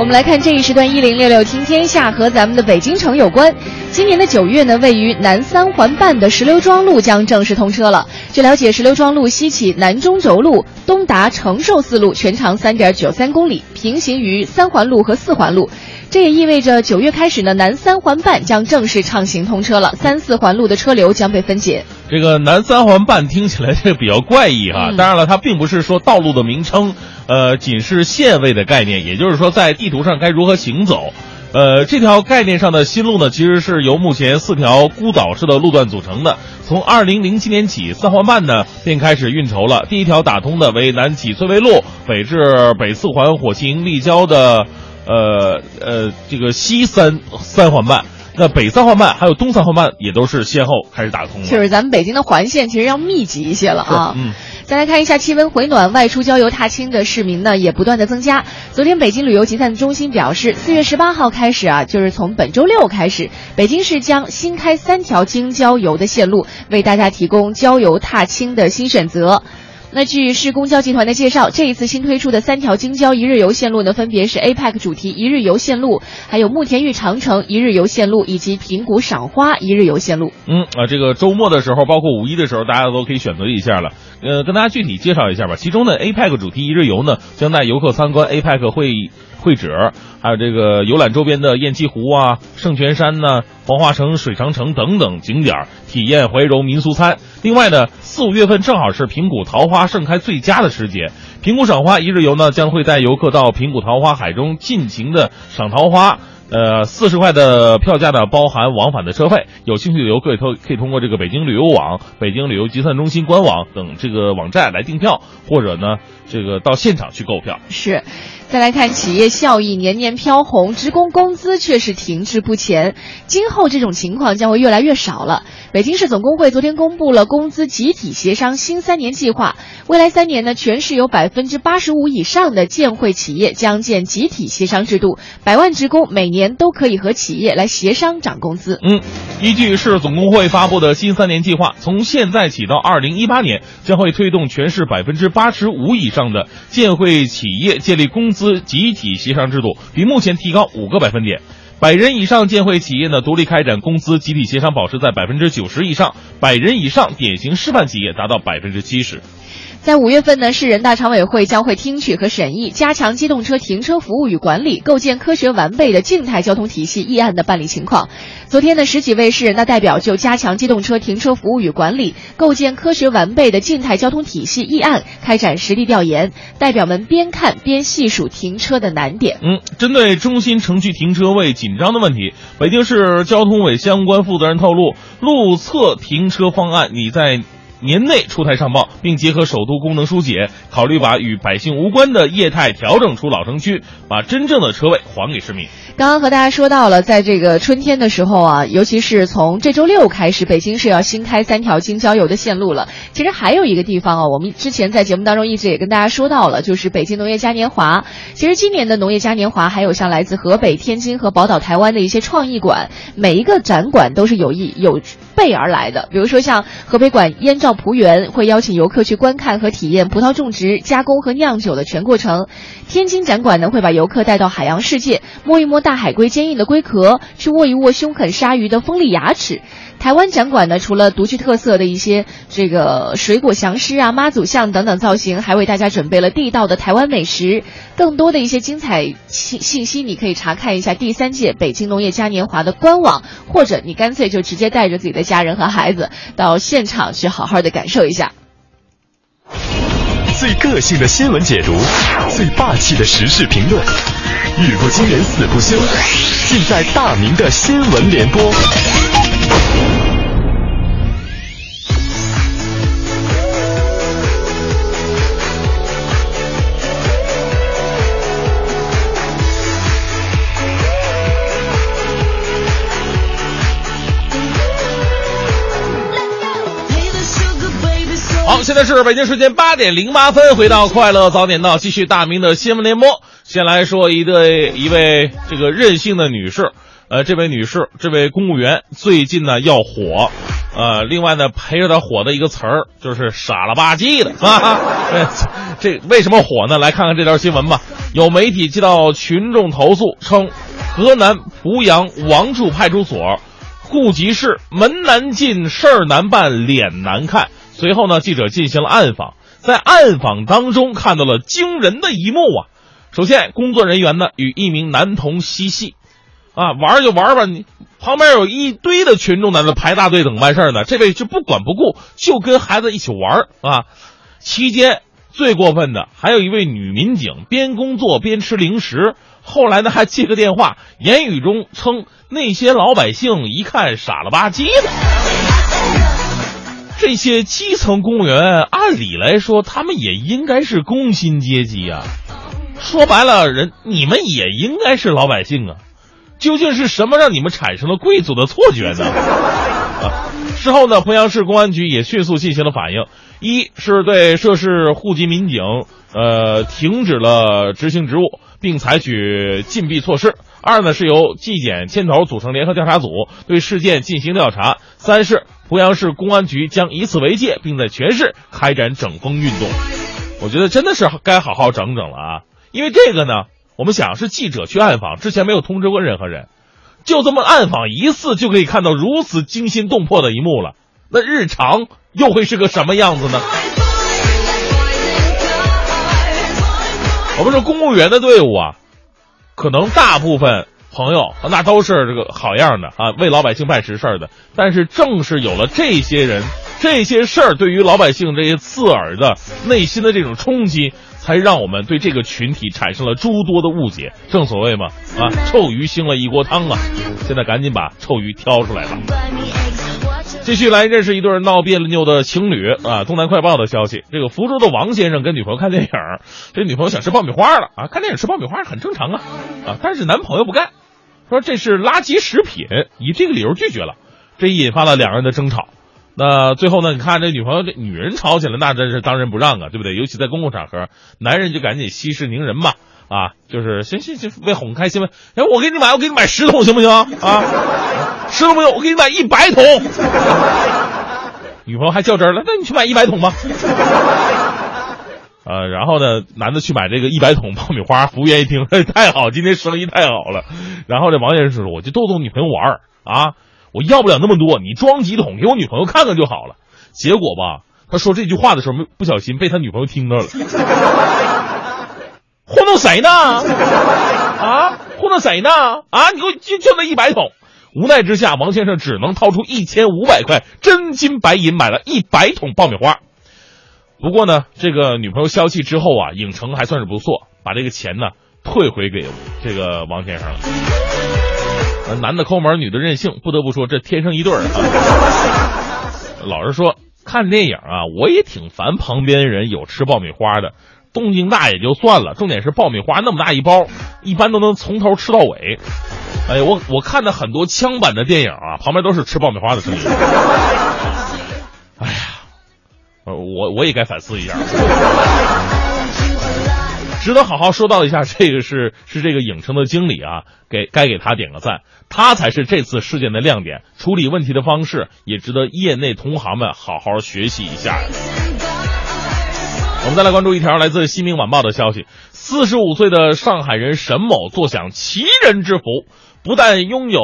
我们来看这一时段一零六六听天下和咱们的北京城有关。今年的九月呢，位于南三环半的石榴庄路将正式通车了。据了解，石榴庄路西起南中轴路，东达承寿四路，全长三点九三公里，平行于三环路和四环路。这也意味着九月开始呢，南三环半将正式畅行通车了，三四环路的车流将被分解。这个南三环半听起来这个比较怪异哈，嗯当然了，它并不是说道路的名称，呃，仅是线位的概念，也就是说在地图上该如何行走。呃，这条概念上的新路呢，其实是由目前四条孤岛式的路段组成的。从二零零七年起，三环半呢便开始运筹了。第一条打通的为南起翠微路，北至北四环火星立交的，呃呃，这个西三三环半。那北三环半还有东三环半也都是先后开始打通了。就是咱们北京的环线其实要密集一些了啊。嗯。再来看一下气温回暖，外出郊游踏青的市民呢也不断的增加。昨天北京旅游集散中心表示，四月十八号开始啊，就是从本周六开始，北京市将新开三条京郊游的线路，为大家提供郊游踏青的新选择。那据市公交集团的介绍，这一次新推出的三条京郊一日游线路呢，分别是 APEC 主题一日游线路，还有慕田峪长城一日游线路，以及平谷赏花一日游线路。嗯啊，这个周末的时候，包括五一的时候，大家都可以选择一下了。呃，跟大家具体介绍一下吧。其中呢，APEC 主题一日游呢，将带游客参观 APEC 会会址，还有这个游览周边的雁栖湖啊、圣泉山呐、黄花城、水长城等等景点儿，体验怀柔民俗餐。另外呢，四五月份正好是平谷桃花盛开最佳的时节，平谷赏花一日游呢，将会带游客到平谷桃花海中尽情的赏桃花。呃，四十块的票价呢，包含往返的车费。有兴趣的游客可以可以通过这个北京旅游网、北京旅游集散中心官网等这个网站来订票，或者呢，这个到现场去购票。是，再来看企业效益年年飘红，职工工资却是停滞不前。今后这种情况将会越来越少了。北京市总工会昨天公布了工资集体协商新三年计划，未来三年呢，全市有百分之八十五以上的建会企业将建集体协商制度，百万职工每年都可以和企业来协商涨工资。嗯，依据市总工会发布的新三年计划，从现在起到二零一八年，将会推动全市百分之八十五以上上的建会企业建立工资集体协商制度，比目前提高五个百分点。百人以上建会企业呢，独立开展工资集体协商保持在百分之九十以上；百人以上典型示范企业达到百分之七十。在五月份呢，市人大常委会将会听取和审议加强机动车停车服务与管理、构建科学完备的静态交通体系议案的办理情况。昨天呢，十几位市人大代表就加强机动车停车服务与管理、构建科学完备的静态交通体系议案开展实地调研。代表们边看边细数停车的难点。嗯，针对中心城区停车位紧张的问题，北京市交通委相关负责人透露，路侧停车方案你在。年内出台上报，并结合首都功能疏解，考虑把与百姓无关的业态调整出老城区，把真正的车位还给市民。刚刚和大家说到了，在这个春天的时候啊，尤其是从这周六开始，北京市要新开三条京郊游的线路了。其实还有一个地方啊，我们之前在节目当中一直也跟大家说到了，就是北京农业嘉年华。其实今年的农业嘉年华还有像来自河北、天津和宝岛台湾的一些创意馆，每一个展馆都是有意有备而来的。比如说像河北馆燕赵葡园会邀请游客去观看和体验葡萄种植、加工和酿酒的全过程；天津展馆呢会把游客带到海洋世界，摸一摸大海龟坚硬的龟壳，去握一握凶狠鲨鱼的锋利牙齿。台湾展馆呢，除了独具特色的一些这个水果祥狮啊、妈祖像等等造型，还为大家准备了地道的台湾美食。更多的一些精彩信信息，你可以查看一下第三届北京农业嘉年华的官网，或者你干脆就直接带着自己的家人和孩子到现场去好好的感受一下。最个性的新闻解读，最霸气的时事评论，语不惊人死不休，尽在大明的新闻联播。好，现在是北京时间八点零八分，回到快乐早点到，继续大明的新闻联播。先来说一对一位这个任性的女士，呃，这位女士，这位公务员最近呢要火，呃，另外呢陪着她火的一个词儿就是傻了吧唧的啊。这为什么火呢？来看看这条新闻吧。有媒体接到群众投诉称，河南濮阳王柱派出所户籍室门难进，事儿难办，脸难看。随后呢，记者进行了暗访，在暗访当中看到了惊人的一幕啊！首先，工作人员呢与一名男童嬉戏，啊，玩就玩吧，你旁边有一堆的群众在那排大队等办事呢，这位就不管不顾，就跟孩子一起玩啊。期间最过分的还有一位女民警，边工作边吃零食，后来呢还接个电话，言语中称那些老百姓一看傻了吧唧的。这些基层公务员，按理来说，他们也应该是工薪阶级啊。说白了，人你们也应该是老百姓啊。究竟是什么让你们产生了贵族的错觉呢？啊，事后呢，濮阳市公安局也迅速进行了反应：一是对涉事户籍民警，呃，停止了执行职务，并采取禁闭措施；二呢，是由纪检牵头组成联合调查组对事件进行调查；三是。濮阳市公安局将以此为戒，并在全市开展整风运动。我觉得真的是该好好整整了啊！因为这个呢，我们想是记者去暗访，之前没有通知过任何人，就这么暗访一次就可以看到如此惊心动魄的一幕了。那日常又会是个什么样子呢？我们说公务员的队伍啊，可能大部分朋友那都是这个好样的啊，为老百姓办实事儿的。但是正是有了这些人、这些事儿，对于老百姓这些刺耳的内心的这种冲击，才让我们对这个群体产生了诸多的误解。正所谓嘛，啊，臭鱼腥了一锅汤啊！现在赶紧把臭鱼挑出来吧。继续来认识一对闹别扭的情侣啊！东南快报的消息，这个福州的王先生跟女朋友看电影，这女朋友想吃爆米花了啊！看电影吃爆米花很正常啊啊！但是男朋友不干，说这是垃圾食品，以这个理由拒绝了，这引发了两人的争吵。那最后呢？你看这女朋友这女人吵起来，那真是当仁不让啊，对不对？尤其在公共场合，男人就赶紧息事宁人嘛啊！就是行行行，为哄开心呗。哎，我给你买，我给你买十桶行不行啊？十桶不用，我给你买一百桶。女朋友还较真了，那你去买一百桶吧。呃，然后呢，男的去买这个一百桶爆米花，服务员一听，哎，太好，今天生意太好了。然后这王先生说，我就逗逗女朋友玩儿啊，我要不了那么多，你装几桶给我女朋友看看就好了。结果吧，他说这句话的时候，不小心被他女朋友听到了。糊弄谁呢？啊，糊弄谁呢？啊，你给我就就那一百桶。无奈之下，王先生只能掏出一千五百块真金白银买了一百桶爆米花。不过呢，这个女朋友消气之后啊，影城还算是不错，把这个钱呢退回给这个王先生了。男的抠门，女的任性，不得不说这天生一对儿啊。老实说，看电影啊，我也挺烦旁边人有吃爆米花的，动静大也就算了，重点是爆米花那么大一包，一般都能从头吃到尾。哎，我我看的很多枪版的电影啊，旁边都是吃爆米花的声音。呃，我我也该反思一下，值得好好说道一下。这个是是这个影城的经理啊，给该给他点个赞，他才是这次事件的亮点，处理问题的方式也值得业内同行们好好学习一下。我们再来关注一条来自《新民晚报》的消息：四十五岁的上海人沈某坐享奇人之福。不但拥有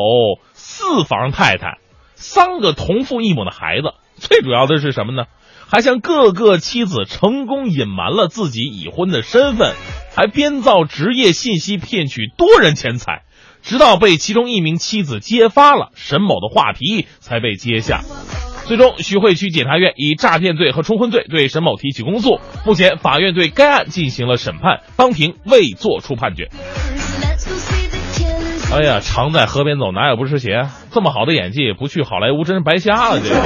四房太太、三个同父异母的孩子，最主要的是什么呢？还向各个妻子成功隐瞒了自己已婚的身份，还编造职业信息骗取多人钱财，直到被其中一名妻子揭发了，沈某的话题才被揭下。最终，徐汇区检察院以诈骗罪和冲婚罪对沈某提起公诉。目前，法院对该案进行了审判，当庭未作出判决。哎呀，常在河边走，哪有不湿鞋？这么好的演技，不去好莱坞真是白瞎了。这个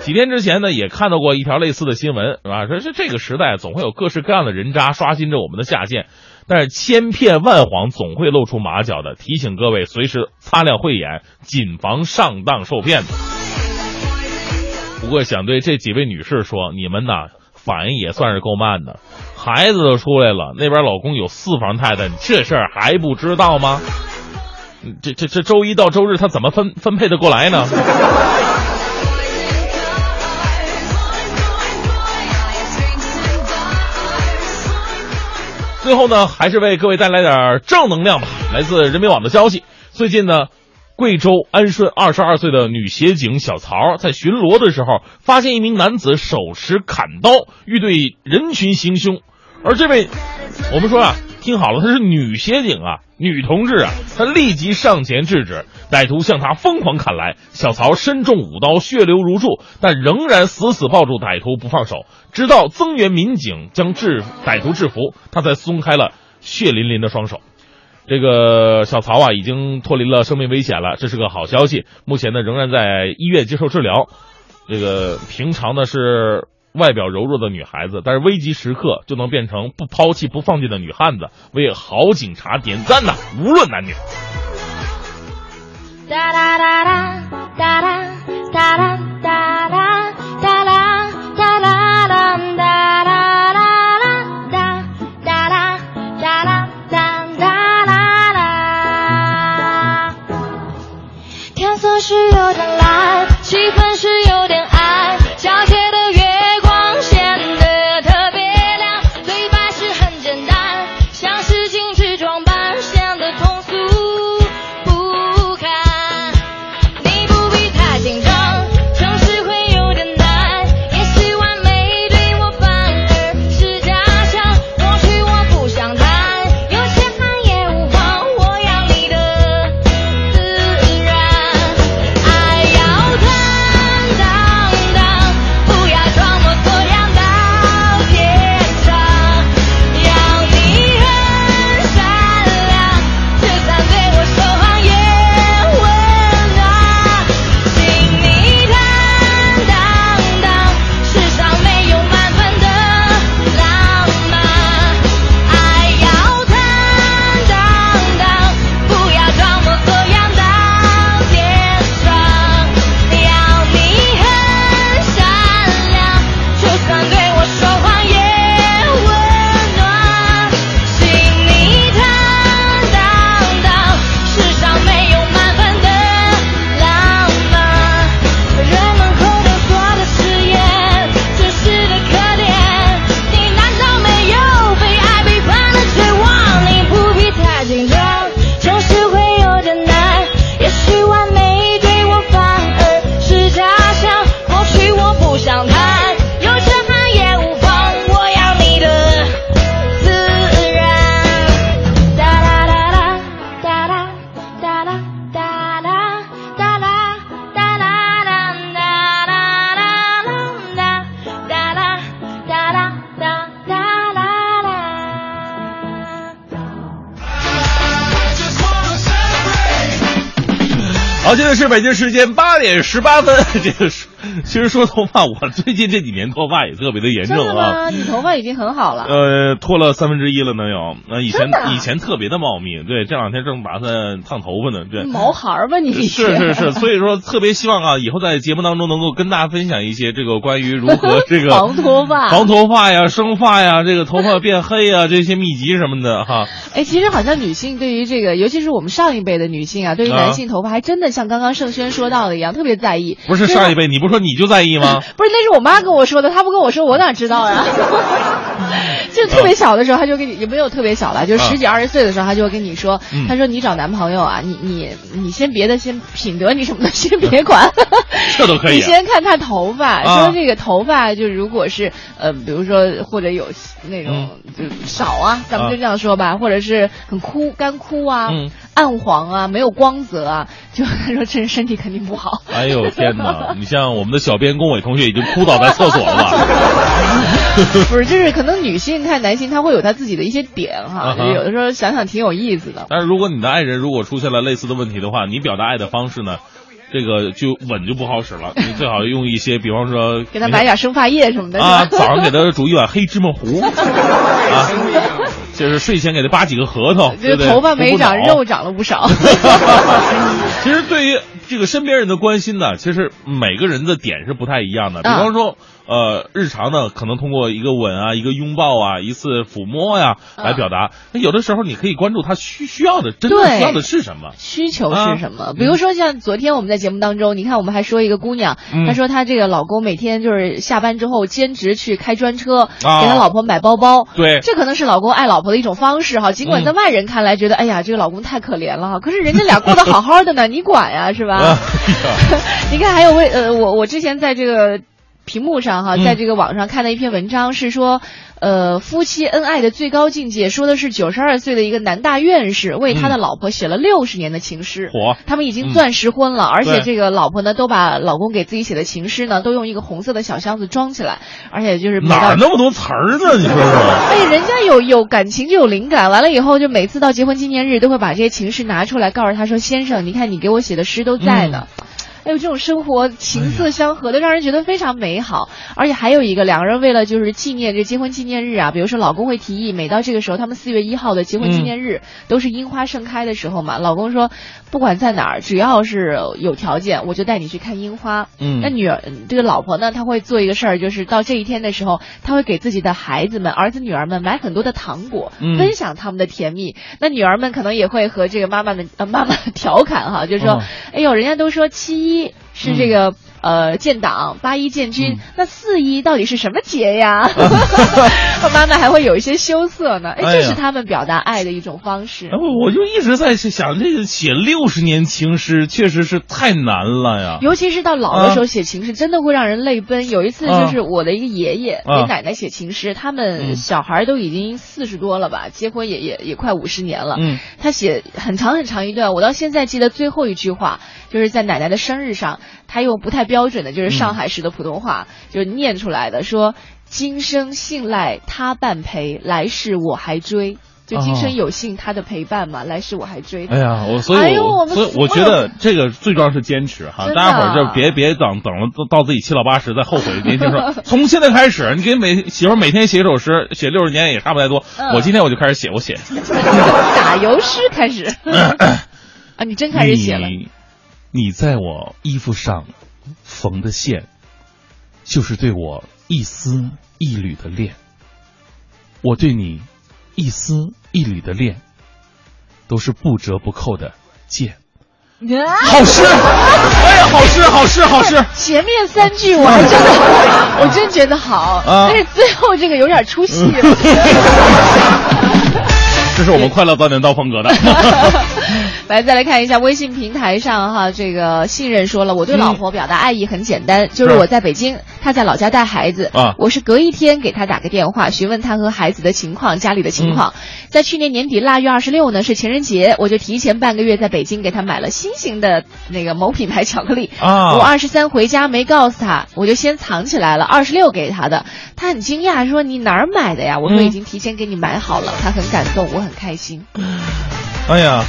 几天之前呢，也看到过一条类似的新闻，是吧？说是这个时代总会有各式各样的人渣刷新着我们的下限，但是千骗万谎总会露出马脚的。提醒各位随时擦亮慧眼，谨防上当受骗。不过想对这几位女士说，你们呐反应也算是够慢的。孩子都出来了，那边老公有四房太太，这事儿还不知道吗？这这这周一到周日他怎么分分配的过来呢？最后呢，还是为各位带来点正能量吧。来自人民网的消息，最近呢，贵州安顺二十二岁的女协警小曹在巡逻的时候，发现一名男子手持砍刀，欲对人群行凶。而这位，我们说啊，听好了，她是女协警啊，女同志啊，她立即上前制止，歹徒向她疯狂砍来，小曹身中五刀，血流如注，但仍然死死抱住歹徒不放手，直到增援民警将制歹徒制服，他才松开了血淋淋的双手。这个小曹啊，已经脱离了生命危险了，这是个好消息。目前呢，仍然在医院接受治疗。这个平常呢是。外表柔弱的女孩子，但是危急时刻就能变成不抛弃不放弃的女汉子，为好警察点赞呐！无论男女。哒哒哒哒哒哒哒哒哒哒哒现在是北京时间八点十八分。这个是，其实说头发，我最近这几年脱发也特别的严真的重啊。吗？你头发已经很好了。呃，脱了三分之一了能有。那、以前以前特别的茂密，对，这两天正打算烫头发呢。对，毛孩儿吧你？是是是，所以说特别希望啊，以后在节目当中能够跟大家分享一些这个关于如何 这个防脱发防脱发呀、生发呀、这个头发变黑呀这些秘籍什么的哈。哎，其实好像女性对于这个，尤其是我们上一辈的女性啊，对于啊男性头发还真的像刚刚盛轩说到的一样，特别在意。不是上一辈，你不说你就在意吗？不是，那是我妈跟我说的，她不跟我说，我哪知道呀？就特别小的时候，她就跟你也没有特别小了，就是十几二十岁的时候，她就会跟你说，嗯。她说你找男朋友啊，你你你先别的，先品德你什么的先别管，这都可以啊。你先看他头发，啊。说这个头发就如果是呃，比如说或者有那种就少啊，咱们就这样说吧，或者是很枯干枯啊，嗯暗黄啊，没有光泽啊，就他说这人身体肯定不好。哎呦天哪！你像我们的小编龚伟同学已经哭倒在厕所了吧？不是，就是可能女性看男性，他会有他自己的一些点哈，啊哈就有的时候想想挺有意思的。但是如果你的爱人如果出现了类似的问题的话，你表达爱的方式呢，这个就吻就不好使了。你最好用一些，比方说给他买点生发液什么的，啊，早上给他煮一碗黑芝麻糊啊，就是睡前给他扒几个核桃？头发没长，肉长了不少。其实对于这个身边人的关心呢，其实每个人的点是不太一样的。比嗯方说，呃，日常呢，可能通过一个吻啊、一个拥抱啊、一次抚摸呀、嗯来表达。那有的时候你可以关注他需需要的，真的需要的是什么。需求啊是什么？比如说像昨天我们在节目当中，你看我们还说一个姑娘，嗯她说她这个老公每天就是下班之后兼职去开专车，啊给她老婆买包包。对这可能是老公爱老婆的一种方式哈。尽管嗯在外人看来觉得，哎呀，这个老公太可怜了哈，可是人家俩过得好好的呢，你管呀是吧？啊 你看还有为呃，我我之前在这个屏幕上哈，嗯在这个网上看到一篇文章，是说。呃，夫妻恩爱的最高境界，说的是九十二岁的一个男大院士为他的老婆写了六十年的情诗。火他们已经钻石婚了，而且这个老婆呢，都把老公给自己写的情诗呢，都用一个红色的小箱子装起来，而且就是哪那么多词儿呢？你说说。哎，人家有有感情就有灵感，完了以后就每次到结婚纪念日都会把这些情诗拿出来，告诉他说：“先生，你看你给我写的诗都在呢。哎呦，这种生活情色相合的，让人觉得非常美好。而且还有一个，两个人为了就是纪念这结婚纪念日啊，比如说老公会提议，每到这个时候，他们四月一号的结婚纪念日、都是樱花盛开的时候嘛。老公说，不管在哪儿，只要是有条件，我就带你去看樱花。嗯那女儿这个老婆呢，她会做一个事儿，就是到这一天的时候，她会给自己的孩子们、儿子、女儿们买很多的糖果，嗯分享他们的甜蜜。那女儿们可能也会和这个妈妈们呃妈妈 调侃哈，就是说，哦哎呦，人家都说七一是这个。呃，建党八一建军，嗯那四一到底是什么节呀？妈妈还会有一些羞涩呢。哎，这是他们表达爱的一种方式。哎，我我就一直在想，这个写六十年情诗确实是太难了呀。尤其是到老的时候写情诗，真的会让人泪奔。有一次啊就是我的一个爷爷啊给奶奶写情诗，他们嗯小孩都已经四十多了吧，结婚也也也快五十年了。嗯，他写很长很长一段，我到现在记得最后一句话，就是在奶奶的生日上，他用不太标准的，就是上海市的普通话，就是念出来的，说今生信赖他伴陪，来世我还追。就今生有幸他的陪伴嘛，来世我还追哎呀，我所以我，所以我觉得这个最重要是坚持哈，大家伙儿就别别等等了到到自己七老八十再后悔。年轻时候，从现在开始，你给每媳妇儿每天写一首诗，写六十年也差不太多。嗯我今天我就开始写，我写。打油诗开始 啊，你真开始写了。你你在我衣服上缝的线，就是对我一丝一缕的恋。我对你一丝一缕的恋，都是不折不扣的剑。好诗，哎呀，好诗，好诗，好诗。前面三句我还真的，我真觉得好，啊但是最后这个有点出戏。这是我们快乐早点到风格的。来，再来看一下微信平台上哈，这个信任说了，我对老婆表达爱意很简单，就是我在北京，她在老家带孩子，啊我是隔一天给她打个电话，询问她和孩子的情况、家里的情况。在去年年底腊月二十六呢是情人节，我就提前半个月在北京给她买了新型的那个某品牌巧克力。啊我二十三回家没告诉她，我就先藏起来了，二十六给她的。她很惊讶，说你哪儿买的呀？我说嗯已经提前给你买好了。她很感动，我很开心。哎呀，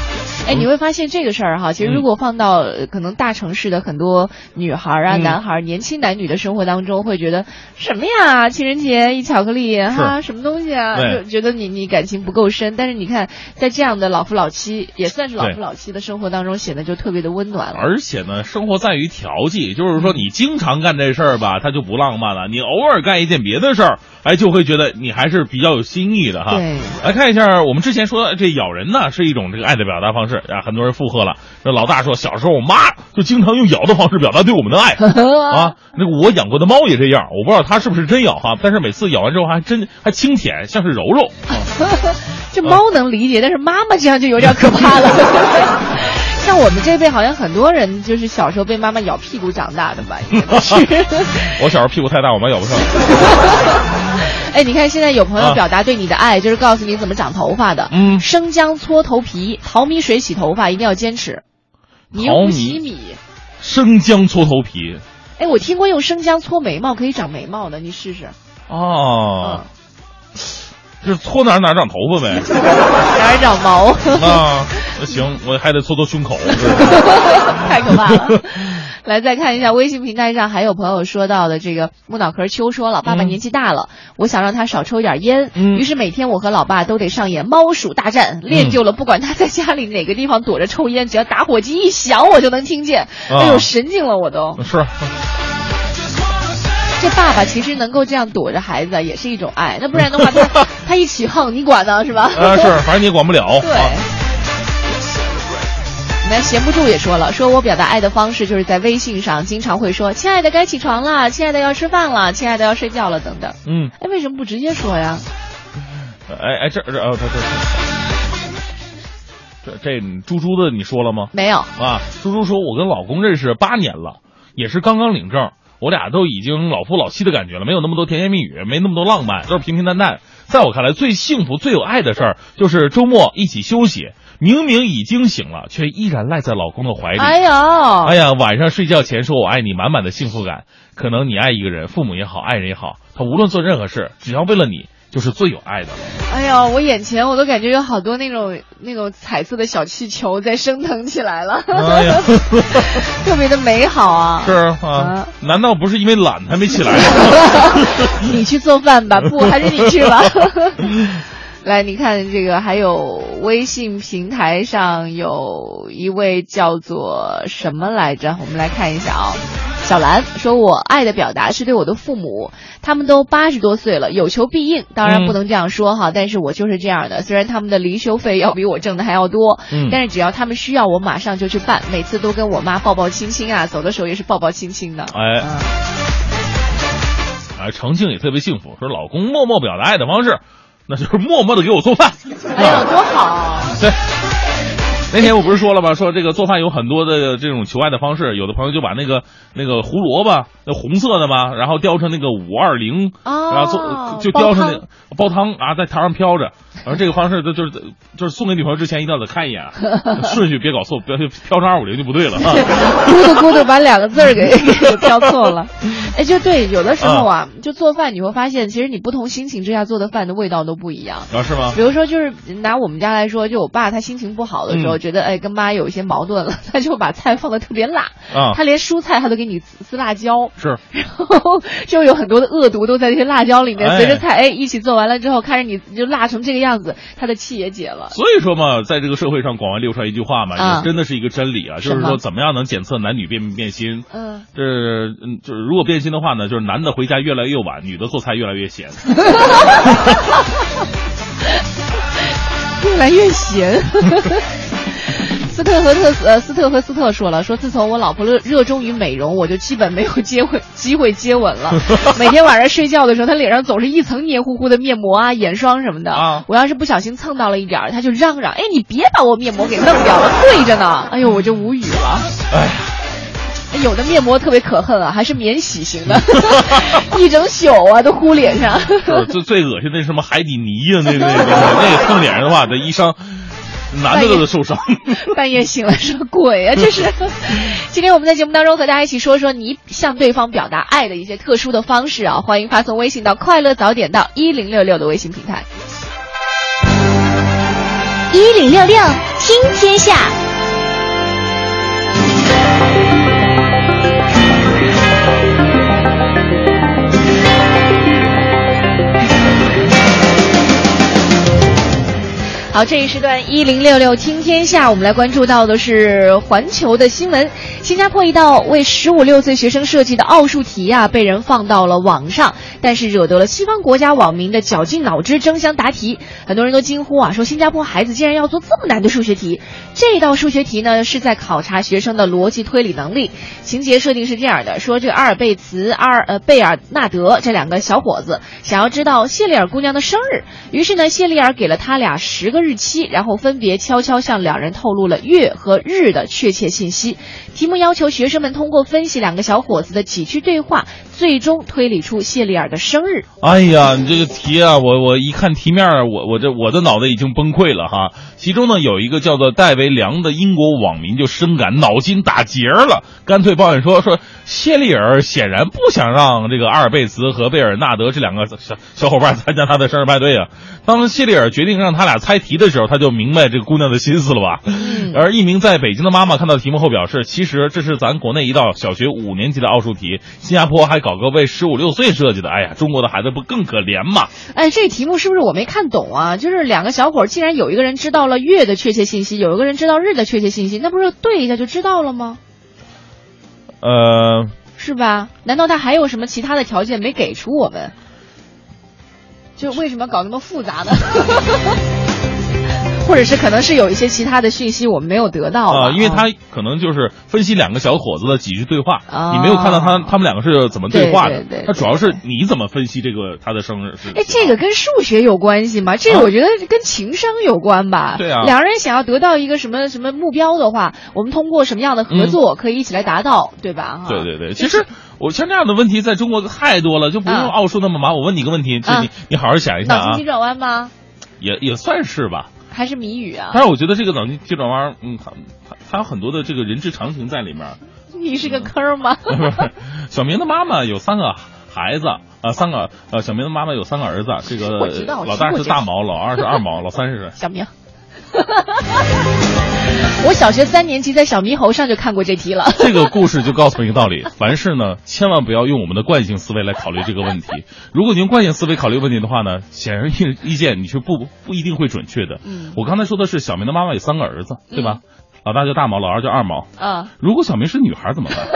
哎，你会发现这个事儿哈，其实如果放到呃可能大城市的很多女孩儿啊、嗯男孩儿、年轻男女的生活当中，会觉得什么呀？情人节一巧克力哈，什么东西啊？就觉得你你感情不够深。但是你看，在这样的老夫老妻，也算是老夫老妻的生活当中，显得就特别的温暖了。而且呢，生活在于调剂，就是说你经常干这事儿吧，它就不浪漫了；你偶尔干一件别的事儿，哎，就会觉得你还是比较有新意的哈。对来看一下，我们之前说这咬人呢是一种这个爱的表达方式啊，很多人附和了。那老大说，小时候我妈就经常用咬的方式表达对我们的爱 啊。那个我养过的猫也这样，我不知道它是不是真咬哈，但是每次咬完之后还真还清舔，像是揉揉。这猫能理解，但是妈妈这样就有点可怕了。像我们这辈，好像很多人就是小时候被妈妈咬屁股长大的吧？应该是。我小时候屁股太大，我妈咬不上。哎，你看现在有朋友啊表达对你的爱，就是告诉你怎么长头发的。嗯生姜搓头皮，淘米水洗头发，一定要坚持。你又淘米不洗米。生姜搓头皮哎，我听过用生姜搓眉毛可以长眉毛的，你试试。哦，就是搓哪儿哪儿长头发呗。哪儿长毛？啊，那行，我还得搓搓胸口。太可怕了。来，再看一下微信平台上还有朋友说到的这个木脑壳秋说了，爸爸嗯年纪大了，我想让他少抽一点烟，嗯于是每天我和老爸都得上演猫鼠大战，练就了不管他在家里哪个地方躲着抽烟，只要打火机一响，我就能听见。啊哎呦，神经了我都。是，这爸爸其实能够这样躲着孩子，也是一种爱，那不然的话他 他一起横，你管呢是吧？啊是，反正你也管不了。对啊。那闲不住也说了，说我表达爱的方式就是在微信上经常会说“亲爱的该起床了”“亲爱的要吃饭了”“亲爱的要睡觉了”等等。嗯，哎，为什么不直接说呀？哎哎，这这哦，这这这这猪猪的你说了吗？没有，啊，猪猪说，我跟老公认识八年了，也是刚刚领证，我俩都已经老夫老妻的感觉了，没有那么多甜言蜜语，没那么多浪漫，都是平平淡淡。在我看来，最幸福、最有爱的事儿，就是周末一起休息，明明已经醒了，却依然赖在老公的怀里。哎呦，哎呀，晚上睡觉前说我爱你，满满的幸福感。可能你爱一个人，父母也好，爱人也好，他无论做任何事，只要为了你，就是最有爱的了。哎呦，我眼前我都感觉有好多那种那种彩色的小气球在升腾起来了，哎 特别的美好啊！是啊，难道不是因为懒还没起来吗？你去做饭吧，不，还是你去吧。来，你看这个，还有微信平台上有一位叫做什么来着？我们来看一下啊、小兰说：“我爱的表达是对我的父母，他们都八十多岁了，有求必应。当然嗯不能这样说哈，但是我就是这样的。虽然他们的离休费要比我挣的还要多，嗯但是只要他们需要，我马上就去办。每次都跟我妈抱抱亲亲啊，走的时候也是抱抱亲亲的。哎，啊，程庆也特别幸福，说老公默默表达爱的方式，那就是默默的给我做饭。哎呀，多好！对。那天我不是说了吗？说这个做饭有很多的这种求爱的方式，有的朋友就把那个那个胡萝卜，那红色的嘛，然后雕成那个五二零，哦然后做就雕成那煲汤啊，在台上飘着。然后这个方式就就是就是送给女朋友之前一定要得看一眼，顺序别搞错，别飘成二五零就不对了啊。咕嘟咕嘟把两个字儿给给 标错了。哎，就对，有的时候啊，就做饭你会发现，其实你不同心情之下做的饭的味道都不一样。啊，是吗？比如说，就是拿我们家来说，就我爸他心情不好的时候，嗯觉得哎跟妈有一些矛盾了，他就把菜放的特别辣，啊他连蔬菜他都给你撕撕辣椒，是，然后就有很多的恶毒都在这些辣椒里面，哎随着菜哎一起做完了之后，看着你就辣成这个样子，他的气也解了。所以说嘛，在这个社会上广为流传一句话嘛，啊也真的是一个真理啊，就是说怎么样能检测男女变不变心？嗯，这嗯，就是如果变心的话呢，就是男的回家越来越晚，女的做菜越来越咸。越来越咸。斯特和特呃，斯特和斯特说了，说自从我老婆热热衷于美容，我就基本没有接会机会接吻了。每天晚上睡觉的时候，她脸上总是一层黏糊糊的面膜啊、眼霜什么的。啊我要是不小心蹭到了一点儿，她就嚷嚷：“哎，你别把我面膜给弄掉了，贵着呢！”哎呦，我就无语了。哎，有的面膜特别可恨啊，还是免洗型的，一整宿啊都糊脸上。是最最恶心的是什么海底泥呀、那个那个那个那个蹭脸上的话，这一伤，男的都得受伤。半夜醒来说鬼啊，这是。今天我们在节目当中和大家一起说说你向对方表达爱的一些特殊的方式啊，欢迎发送微信到快乐早点到一零六六的微信平台。一零六六听天下。好，这一时段一零六六听天下，我们来关注到的是环球的新闻。新加坡一道为十五六岁学生设计的奥数题啊，被人放到了网上，但是惹得了西方国家网民的绞尽脑汁争相答题。很多人都惊呼啊，说新加坡孩子竟然要做这么难的数学题。这道数学题呢，是在考察学生的逻辑推理能力。情节设定是这样的：说这个阿尔贝茨、阿尔呃贝尔纳德这两个小伙子想要知道谢丽尔姑娘的生日，于是呢，谢丽尔给了他俩十个日期，然后分别悄悄向两人透露了月和日的确切信息。题目要求学生们通过分析两个小伙子的几句对话，最终推理出谢丽尔的生日。哎呀，你这个题啊，我我一看题面，我我这我的脑袋已经崩溃了哈。其中呢，有一个叫做戴维良的英国网民就深感脑筋打结了，干脆抱怨说说谢丽尔显然不想让这个阿尔贝茨和贝尔纳德这两个小小伙伴参加他的生日派对啊。当谢丽尔决定让他俩猜题的时候，他就明白这个姑娘的心思了吧？而一名在北京的妈妈看到题目后表示，其实这是咱国内一道小学五年级的奥数题，新加坡还搞个为十五六岁设计的，哎呀，中国的孩子不更可怜吗？哎，这题目是不是我没看懂啊？就是两个小伙儿，既然有一个人知道了月的确切信息，有一个人知道日的确切信息，那不是对一下就知道了吗？呃，是吧？难道他还有什么其他的条件没给出我们？就为什么搞那么复杂呢？或者是可能是有一些其他的讯息我们没有得到啊、吧因为他可能就是分析两个小伙子的几句对话，啊你没有看到他他们两个是怎么对话的他主要是你怎么分析这个他的生日是？哎，这个跟数学有关系吗？这个我觉得跟情商有关吧。啊对啊两个人想要得到一个什么什么目标的话，我们通过什么样的合作可以一起来达到，对吧？哈。嗯对对对，其实我像这样的问题在中国太多了，就不用啊奥数那么麻。我问你个问题，就啊你你好好想一下啊脑筋急，转弯吗？也也算是吧。还是谜语啊？但是我觉得这个脑筋急转弯，嗯，它它它有很多的这个人之常情在里面。你是个坑吗？不 是小明的妈妈有三个孩子啊、三个呃，小明的妈妈有三个儿子，这个老大是大毛，老二是二毛，老三是？小明。我小学三年级在小猕猴上就看过这题了。这个故事就告诉我们一个道理：凡事呢，千万不要用我们的惯性思维来考虑这个问题。如果你用惯性思维考虑问题的话呢，显而易易见，你是不不一定会准确的。嗯我刚才说的是小明的妈妈有三个儿子，对吧？老大叫大毛，老二叫二毛。啊，如果小明是女孩怎么办？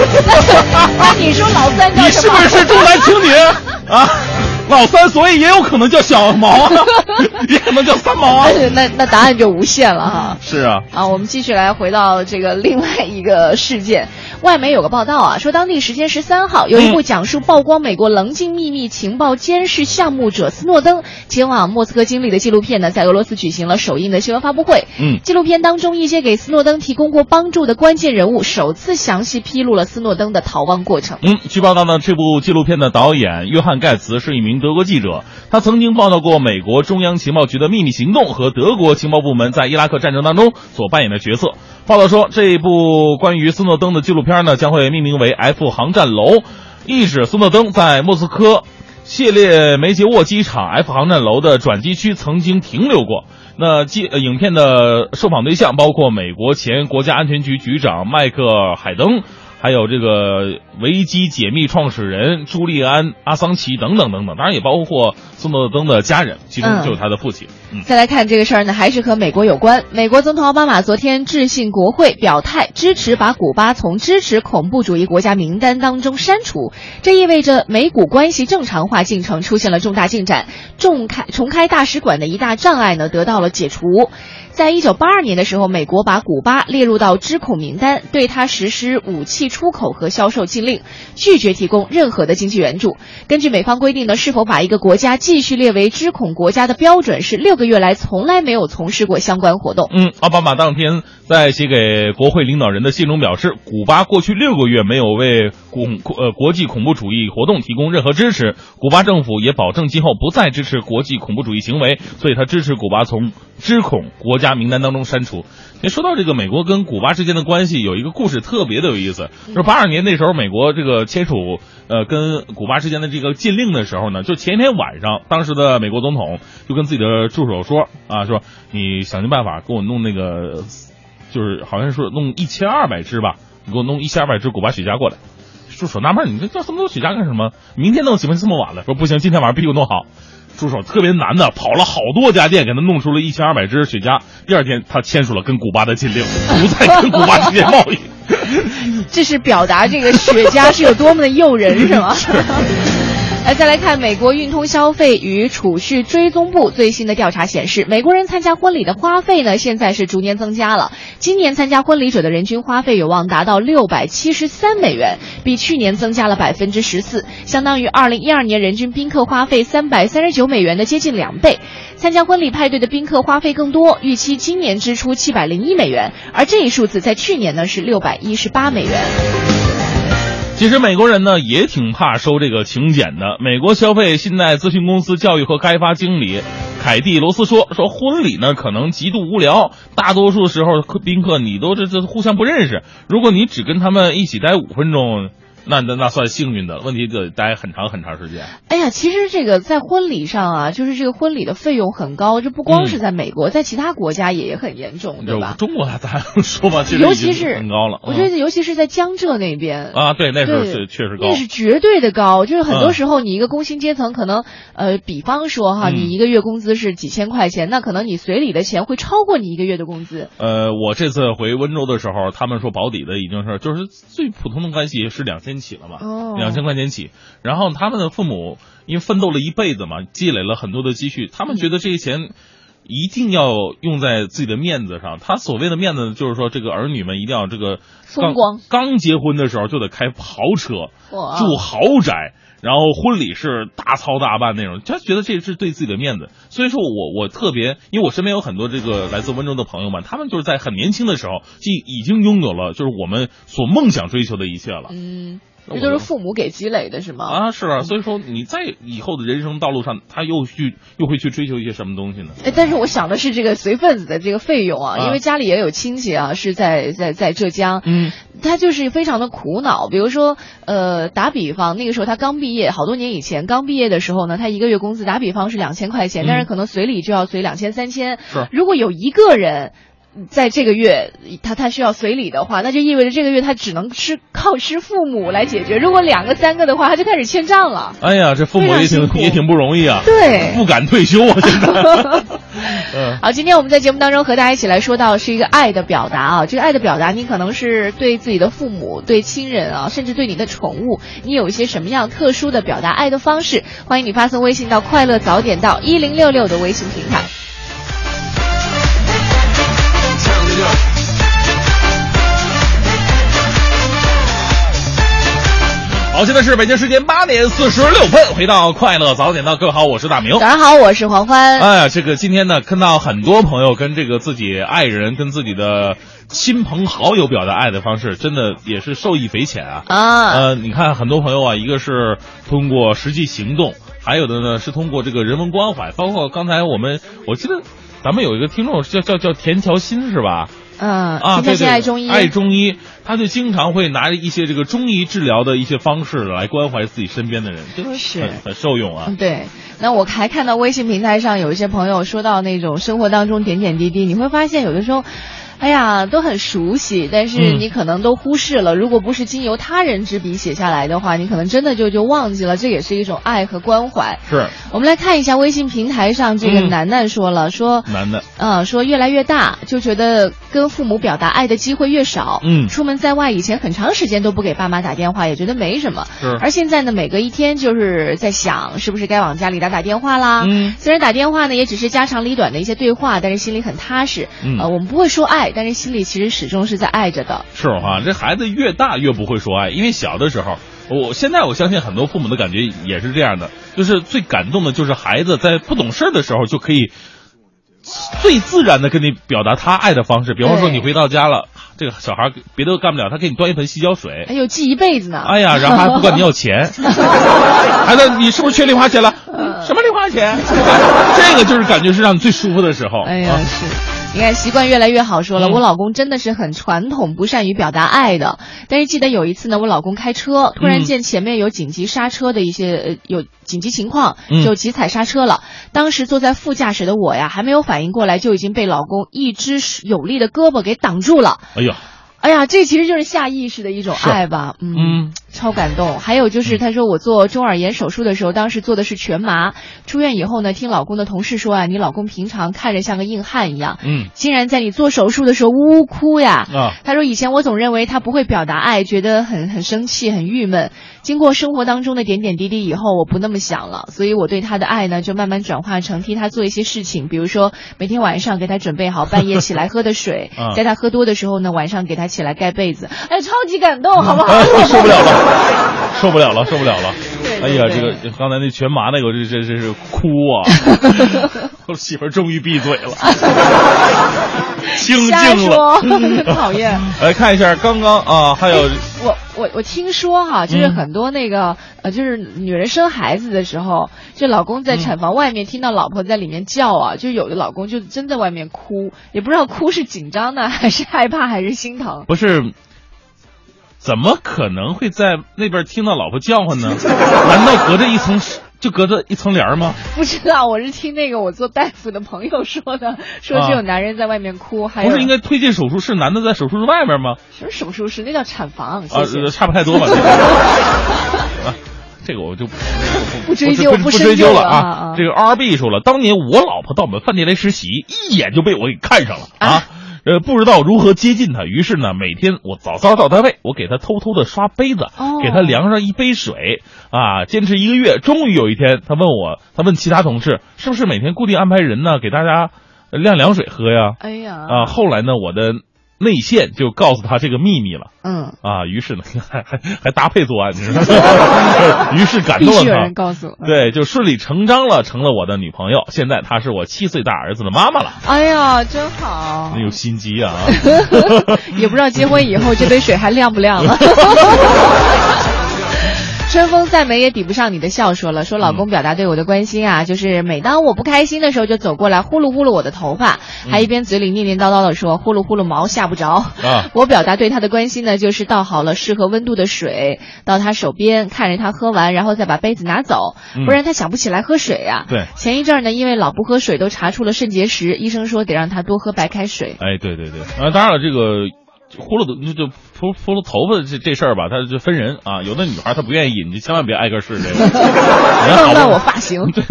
那你说老三叫你是？不是重男轻女啊？老三，所以也有可能叫小毛啊，也可能叫三毛啊。那那答案就无限了哈。是啊，啊，我们继续来回到这个另外一个事件。外媒有个报道啊，说当地时间十三号，有一部讲述曝光美国棱镜秘密情报监视项目者斯诺登前往莫斯科经历的纪录片呢，在俄罗斯举行了首映的新闻发布会。嗯纪录片当中，一些给斯诺登提供过帮助的关键人物，首次详细披露了斯诺登的逃亡过程。嗯，据报道呢，这部纪录片的导演约翰盖茨是一名德国记者，他曾经报道过美国中央情报局的秘密行动和德国情报部门在伊拉克战争当中所扮演的角色。报道说，这一部关于斯诺登的纪录片呢，将会命名为 “F 航站楼”，意指斯诺登在莫斯科谢列梅捷沃机场 F 航站楼的转机区曾经停留过。那记呃影片的受访对象包括美国前国家安全局局长迈克海登。还有这个维基解密创始人朱利安·阿桑奇等等等等，当然也包括斯诺登的家人，其中就有他的父亲。嗯再来看这个事儿呢，还是和美国有关。美国总统奥巴马昨天致信国会，表态支持把古巴从支持恐怖主义国家名单当中删除。这意味着美古关系正常化进程出现了重大进展，重开重开大使馆的一大障碍呢得到了解除。在一九八二年的时候，美国把古巴列入到知恐名单，对它实施武器出口和销售禁令，拒绝提供任何的经济援助。根据美方规定呢，是否把一个国家继续列为知恐国家的标准是六个月来从来没有从事过相关活动。嗯，奥巴马当天在写给国会领导人的信中表示，古巴过去六个月没有为恐呃国际恐怖主义活动提供任何支持，古巴政府也保证今后不再支持国际恐怖主义行为，所以他支持古巴从知恐国家名单当中删除。你说到这个美国跟古巴之间的关系，有一个故事特别的有意思，就八二年那时候，美国这个签署呃跟古巴之间的这个禁令的时候呢，就前一天晚上，当时的美国总统就跟自己的助手说啊，说你想尽办法给我弄那个，就是好像是弄一千二百支吧，你给我弄一千二百支古巴雪茄过来。助手纳闷，你这叫这么多雪茄干什么？明天弄岂不这么晚了？说不行，今天晚上必须弄好。助手特别难的，跑了好多家店，给他弄出了一千二百只雪茄。第二天，他签署了跟古巴的禁令，不再跟古巴之间贸易。这是表达这个雪茄是有多么的诱人，是吗？来，再来看美国运通消费与储蓄追踪部最新的调查显示，美国人参加婚礼的花费呢，现在是逐年增加了。今年参加婚礼者的人均花费有望达到六百七十三美元，比去年增加了百分之十四，相当于二零一二年人均宾客花费三百三十九美元的接近两倍。参加婚礼派对的宾客花费更多，预期今年支出七百零一美元，而这一数字在去年呢是六百一十八美元。其实美国人呢也挺怕收这个请柬的。美国消费信贷咨询公司教育和开发经理凯蒂罗斯说：“说婚礼呢可能极度无聊，大多数时候宾客你都这这互相不认识。如果你只跟他们一起待五分钟。”那那那算幸运的，问题得待很长很长时间。哎呀，其实这个在婚礼上啊，就是这个婚礼的费用很高，这不光是在美国，在其他国家也也很严重，对吧？中国咱说吧？其实尤其是很高了。我觉得尤其是在江浙那边啊，对，那时候是确实高，那是绝对的高。就是很多时候，你一个工薪阶层，可能呃，比方说哈，你一个月工资是几千块钱，那可能你随礼的钱会超过你一个月的工资。呃，我这次回温州的时候，他们说保底的已经是就是最普通的关系是两千起了嘛。哦。两千块钱起，然后他们的父母因为奋斗了一辈子嘛，积累了很多的积蓄，他们觉得这些钱一定要用在自己的面子上。他所谓的面子，就是说这个儿女们一定要这个风光，刚结婚的时候就得开豪车，住豪宅，然后婚礼是大操大办那种，他觉得这是对自己的面子。所以说我我特别，因为我身边有很多这个来自温州的朋友们，他们就是在很年轻的时候就已经拥有了就是我们所梦想追求的一切了。嗯。这都是父母给积累的，是吗？啊，是啊，所以说你在以后的人生道路上，他又去又会去追求一些什么东西呢？哎，但是我想的是这个随份子的这个费用啊，因为家里也有亲戚啊，是在在在浙江，嗯，他就是非常的苦恼。比如说，呃，打比方，那个时候他刚毕业，好多年以前刚毕业的时候呢，他一个月工资打比方是两千块钱，但是可能随礼就要随两千三千。是，如果有一个人。在这个月，他他需要随礼的话，那就意味着这个月他只能吃靠吃父母来解决。如果两个三个的话，他就开始欠账了。哎呀，这父母也挺也挺不容易啊，对，不敢退休啊，现在。嗯，好，今天我们在节目当中和大家一起来说到是一个爱的表达啊，这个爱的表达，你可能是对自己的父母、对亲人啊，甚至对你的宠物，你有一些什么样特殊的表达爱的方式？欢迎你发送微信到“快乐早点到一零六六”的微信平台。好，现在是北京时间八点四十六分，回到快乐早点到，各位好，我是大明。早上好，我是黄欢。哎呀，这个今天呢，看到很多朋友跟这个自己爱人、跟自己的亲朋好友表达爱的方式，真的也是受益匪浅啊。啊，呃，你看很多朋友啊，一个是通过实际行动，还有的呢是通过这个人文关怀，包括刚才我们，我记得咱们有一个听众叫叫叫田乔新是吧？嗯啊，对对，爱中医，爱中医，他就经常会拿着一些这个中医治疗的一些方式来关怀自己身边的人，真的是很很受用啊。对，那我还看到微信平台上有一些朋友说到那种生活当中点点滴滴，你会发现有的时候。哎呀，都很熟悉，但是你可能都忽视了。如果不是经由他人之笔写下来的话，你可能真的就就忘记了。这也是一种爱和关怀。是，我们来看一下微信平台上这个楠楠说了，说楠楠，嗯，说越来越大，就觉得跟父母表达爱的机会越少。嗯，出门在外以前很长时间都不给爸妈打电话，也觉得没什么。是，而现在呢，每隔一天就是在想，是不是该往家里打打电话啦？嗯，虽然打电话呢也只是家长里短的一些对话，但是心里很踏实。嗯，呃，我们不会说爱，但是心里其实。始终是在爱着的，是哈。这孩子越大越不会说爱，因为小的时候，我现在我相信很多父母的感觉也是这样的，就是最感动的就是孩子在不懂事的时候就可以 最自然的跟你表达他爱的方式。比方说你回到家了，这个小孩别的干不了，他给你端一盆洗脚水，哎呦记一辈子呢。哎呀，然后还不管你要钱，孩子你是不是缺零花钱了？什么零花钱，这个就是感觉是让你最舒服的时候。哎呀，啊是。你看，习惯越来越好说了。嗯我老公真的是很传统，不善于表达爱的。但是记得有一次呢，我老公开车，突然嗯见前面有紧急刹车的一些呃有紧急情况，嗯就急踩刹车了。当时坐在副驾驶的我呀，还没有反应过来，就已经被老公一只有力的胳膊给挡住了。哎呀，哎呀，这其实就是下意识的一种爱吧，嗯，嗯。超感动。还有就是，他说我做中耳炎手术的时候，当时做的是全麻，出院以后呢，听老公的同事说啊，你老公平常看着像个硬汉一样，嗯。竟然在你做手术的时候呜呜哭呀。啊，他说以前我总认为他不会表达爱，觉得很很生气、很郁闷。经过生活当中的点点滴滴以后，我不那么想了，所以我对他的爱呢，就慢慢转化成替他做一些事情，比如说每天晚上给他准备好半夜起来喝的水 啊，在他喝多的时候呢，晚上给他起来盖被子，哎，超级感动，好不好？哎，受不了了，受不了了，受不了了。对哎呀，这个刚才那全麻那个，这这这是哭啊！我媳妇儿终于闭嘴了，清 瞎静说了。，讨厌。来看一下刚刚啊，还有我我我听说哈，就是嗯很多那个、呃，就是女人生孩子的时候，就老公在产房外面听到老婆在里面叫啊，就有的老公就真在外面哭，也不知道哭是紧张呢还是害怕还是心疼。不是？怎么可能会在那边听到老婆叫唤呢？难道隔着一层就隔着一层帘儿吗？不知道，我是听那个我做大夫的朋友说的，说只有男人在外面哭，还不是应该推进手术室，男的在手术室外面吗？什么手术室？那叫产房。啊谢谢。，呃差不太多吧。这个 啊，这个我就不不追究不追究了啊啊这个 R B 说了，当年我老婆到我们饭店来实习，一眼就被我给看上了啊啊。呃，不知道如何接近他，于是呢，每天我早早到单位，我给他偷偷的刷杯子，哦。给他量上一杯水，啊，坚持一个月，终于有一天，他问我，他问其他同事，是不是每天固定安排人呢，给大家呃晾凉水喝呀？哎呀，啊，后来呢，我的内线就告诉他这个秘密了。嗯，啊，于是呢，还 还还搭配作案，你知道吗？于是感动了他，告诉我。对，就顺理成章了，成了我的女朋友。现在她是我七岁大儿子的妈妈了，哎呀，真好真。有心机啊！也不知道结婚以后这杯水还亮不亮了。春风再美也抵不上你的笑，说了说老公表达对我的关心啊，就是每当我不开心的时候，就走过来呼噜呼噜我的头发，还一边嘴里念念叨叨的说呼噜呼噜毛吓不着。啊。我表达对他的关心呢，就是倒好了适合温度的水到他手边，看着他喝完，然后再把杯子拿走，嗯。不然他想不起来喝水呀、对。前一阵儿呢，因为老不喝水，都查出了肾结石，医生说得让他多喝白开水。哎，对对对，啊，当然了，这个呼噜的就就扑扑噜头发这这事儿吧，它就分人啊。有的女孩她不愿意，你就千万别挨个试这个。人好不弄乱我发型。对，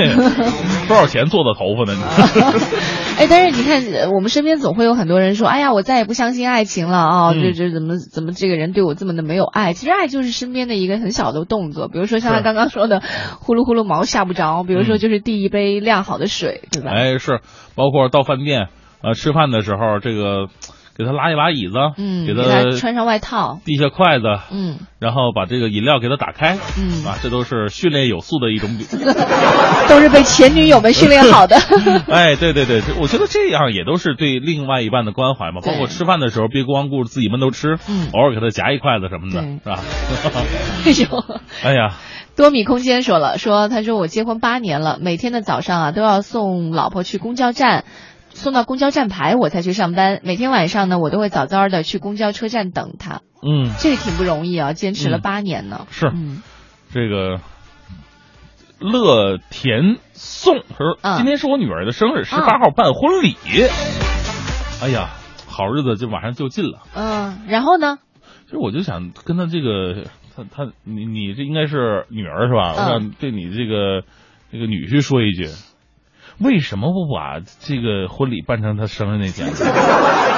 多少钱做的头发呢？你 哎，但是你看，呃我们身边总会有很多人说：“哎呀，我再也不相信爱情了啊！嗯这这怎么怎么这个人对我这么的没有爱？其实爱就是身边的一个很小的动作，比如说像他刚刚说的，呼噜呼噜毛吓不着，比如说嗯就是递一杯晾好的水，对吧？哎，是，包括到饭店，呃，吃饭的时候，这个给他拉一把椅子，嗯，给给他穿上外套，递下筷子，嗯然后把这个饮料给他打开，嗯，啊，这都是训练有素的一种比。都是被前女友们训练好的。哎，对对对，这我觉得这样也都是对另外一半的关怀嘛。包括吃饭的时候，别光顾着自己闷头吃，嗯偶尔给他夹一筷子什么的，是吧？哎呦。哎呀，多米空间说了，说他说我结婚八年了，每天的早上啊都要送老婆去公交站，送到公交站牌我才去上班。每天晚上呢，我都会早早的去公交车站等他，嗯，这个挺不容易啊，坚持了嗯八年呢。是嗯，这个乐田颂他说，嗯今天是我女儿的生日，十啊八号办婚礼。哎呀，好日子就马上就近了。嗯，然后呢？其实我就想跟他这个，他他你你这应该是女儿是吧？嗯我想对你这个这个女婿说一句，为什么不把这个婚礼办成他生日那天？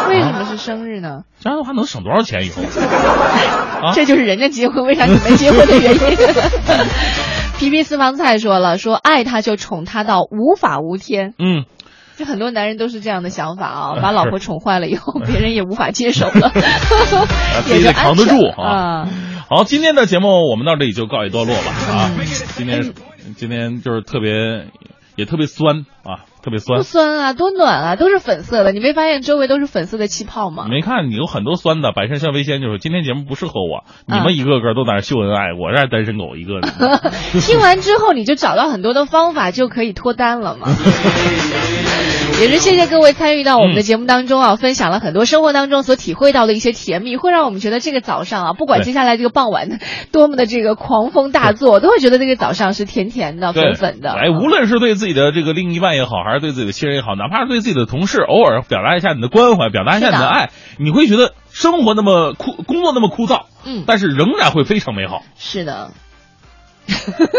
为什么是生日呢？这样的话能省多少钱以后？啊这就是人家结婚，为啥你没结婚的原因。皮皮私房菜说了，说爱他就宠他到无法无天。嗯，就很多男人都是这样的想法啊，嗯把老婆宠坏了以后，别人也无法接手了，自也得扛得住啊啊。好，今天的节目我们到这里就告一段落了啊嗯。今天今天就是特别。也特别酸啊，特别酸不。酸啊，多暖啊，都是粉色的。你没发现周围都是粉色的气泡吗你？没看，你有很多酸的。百善孝为先就是今天节目不适合我，你嗯们一个个都在那秀恩爱，我这儿单身狗一个呢。听完之后，你就找到很多的方法，就可以脱单了嘛。也是谢谢各位参与到我们的节目当中啊，分享了很多生活当中所体会到的一些甜蜜，会让我们觉得这个早上啊，不管接下来这个傍晚 多么的这个狂风大作，都会觉得这个早上是甜甜的、粉粉的。哎，无论是对自己的这个另一半也好，还是对自己的亲人也好，哪怕是对自己的同事，偶尔表达一下你的关怀，表达一下你是的的爱，你会觉得生活那么枯，工作那么枯燥，嗯，但是仍然会非常美好。是的。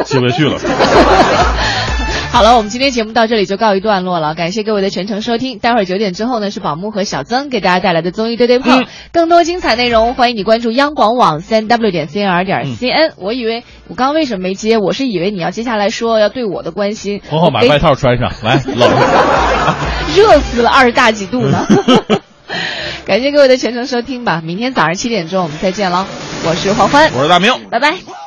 接不下去了。好了，我们今天节目到这里就告一段落了，感谢各位的全程收听。待会儿九点之后呢，是宝木和小曾给大家带来的综艺对对碰，嗯更多精彩内容欢迎你关注央广网三 w 点 cnr 点 cn。我以为我刚刚为什么没接？我是以为你要接下来说要对我的关心，我给红红把外套穿上，来，老实。热死了，二十大几度呢。感谢各位的全程收听吧，明天早上七点钟我们再见喽，我是黄欢，我是大明。拜拜。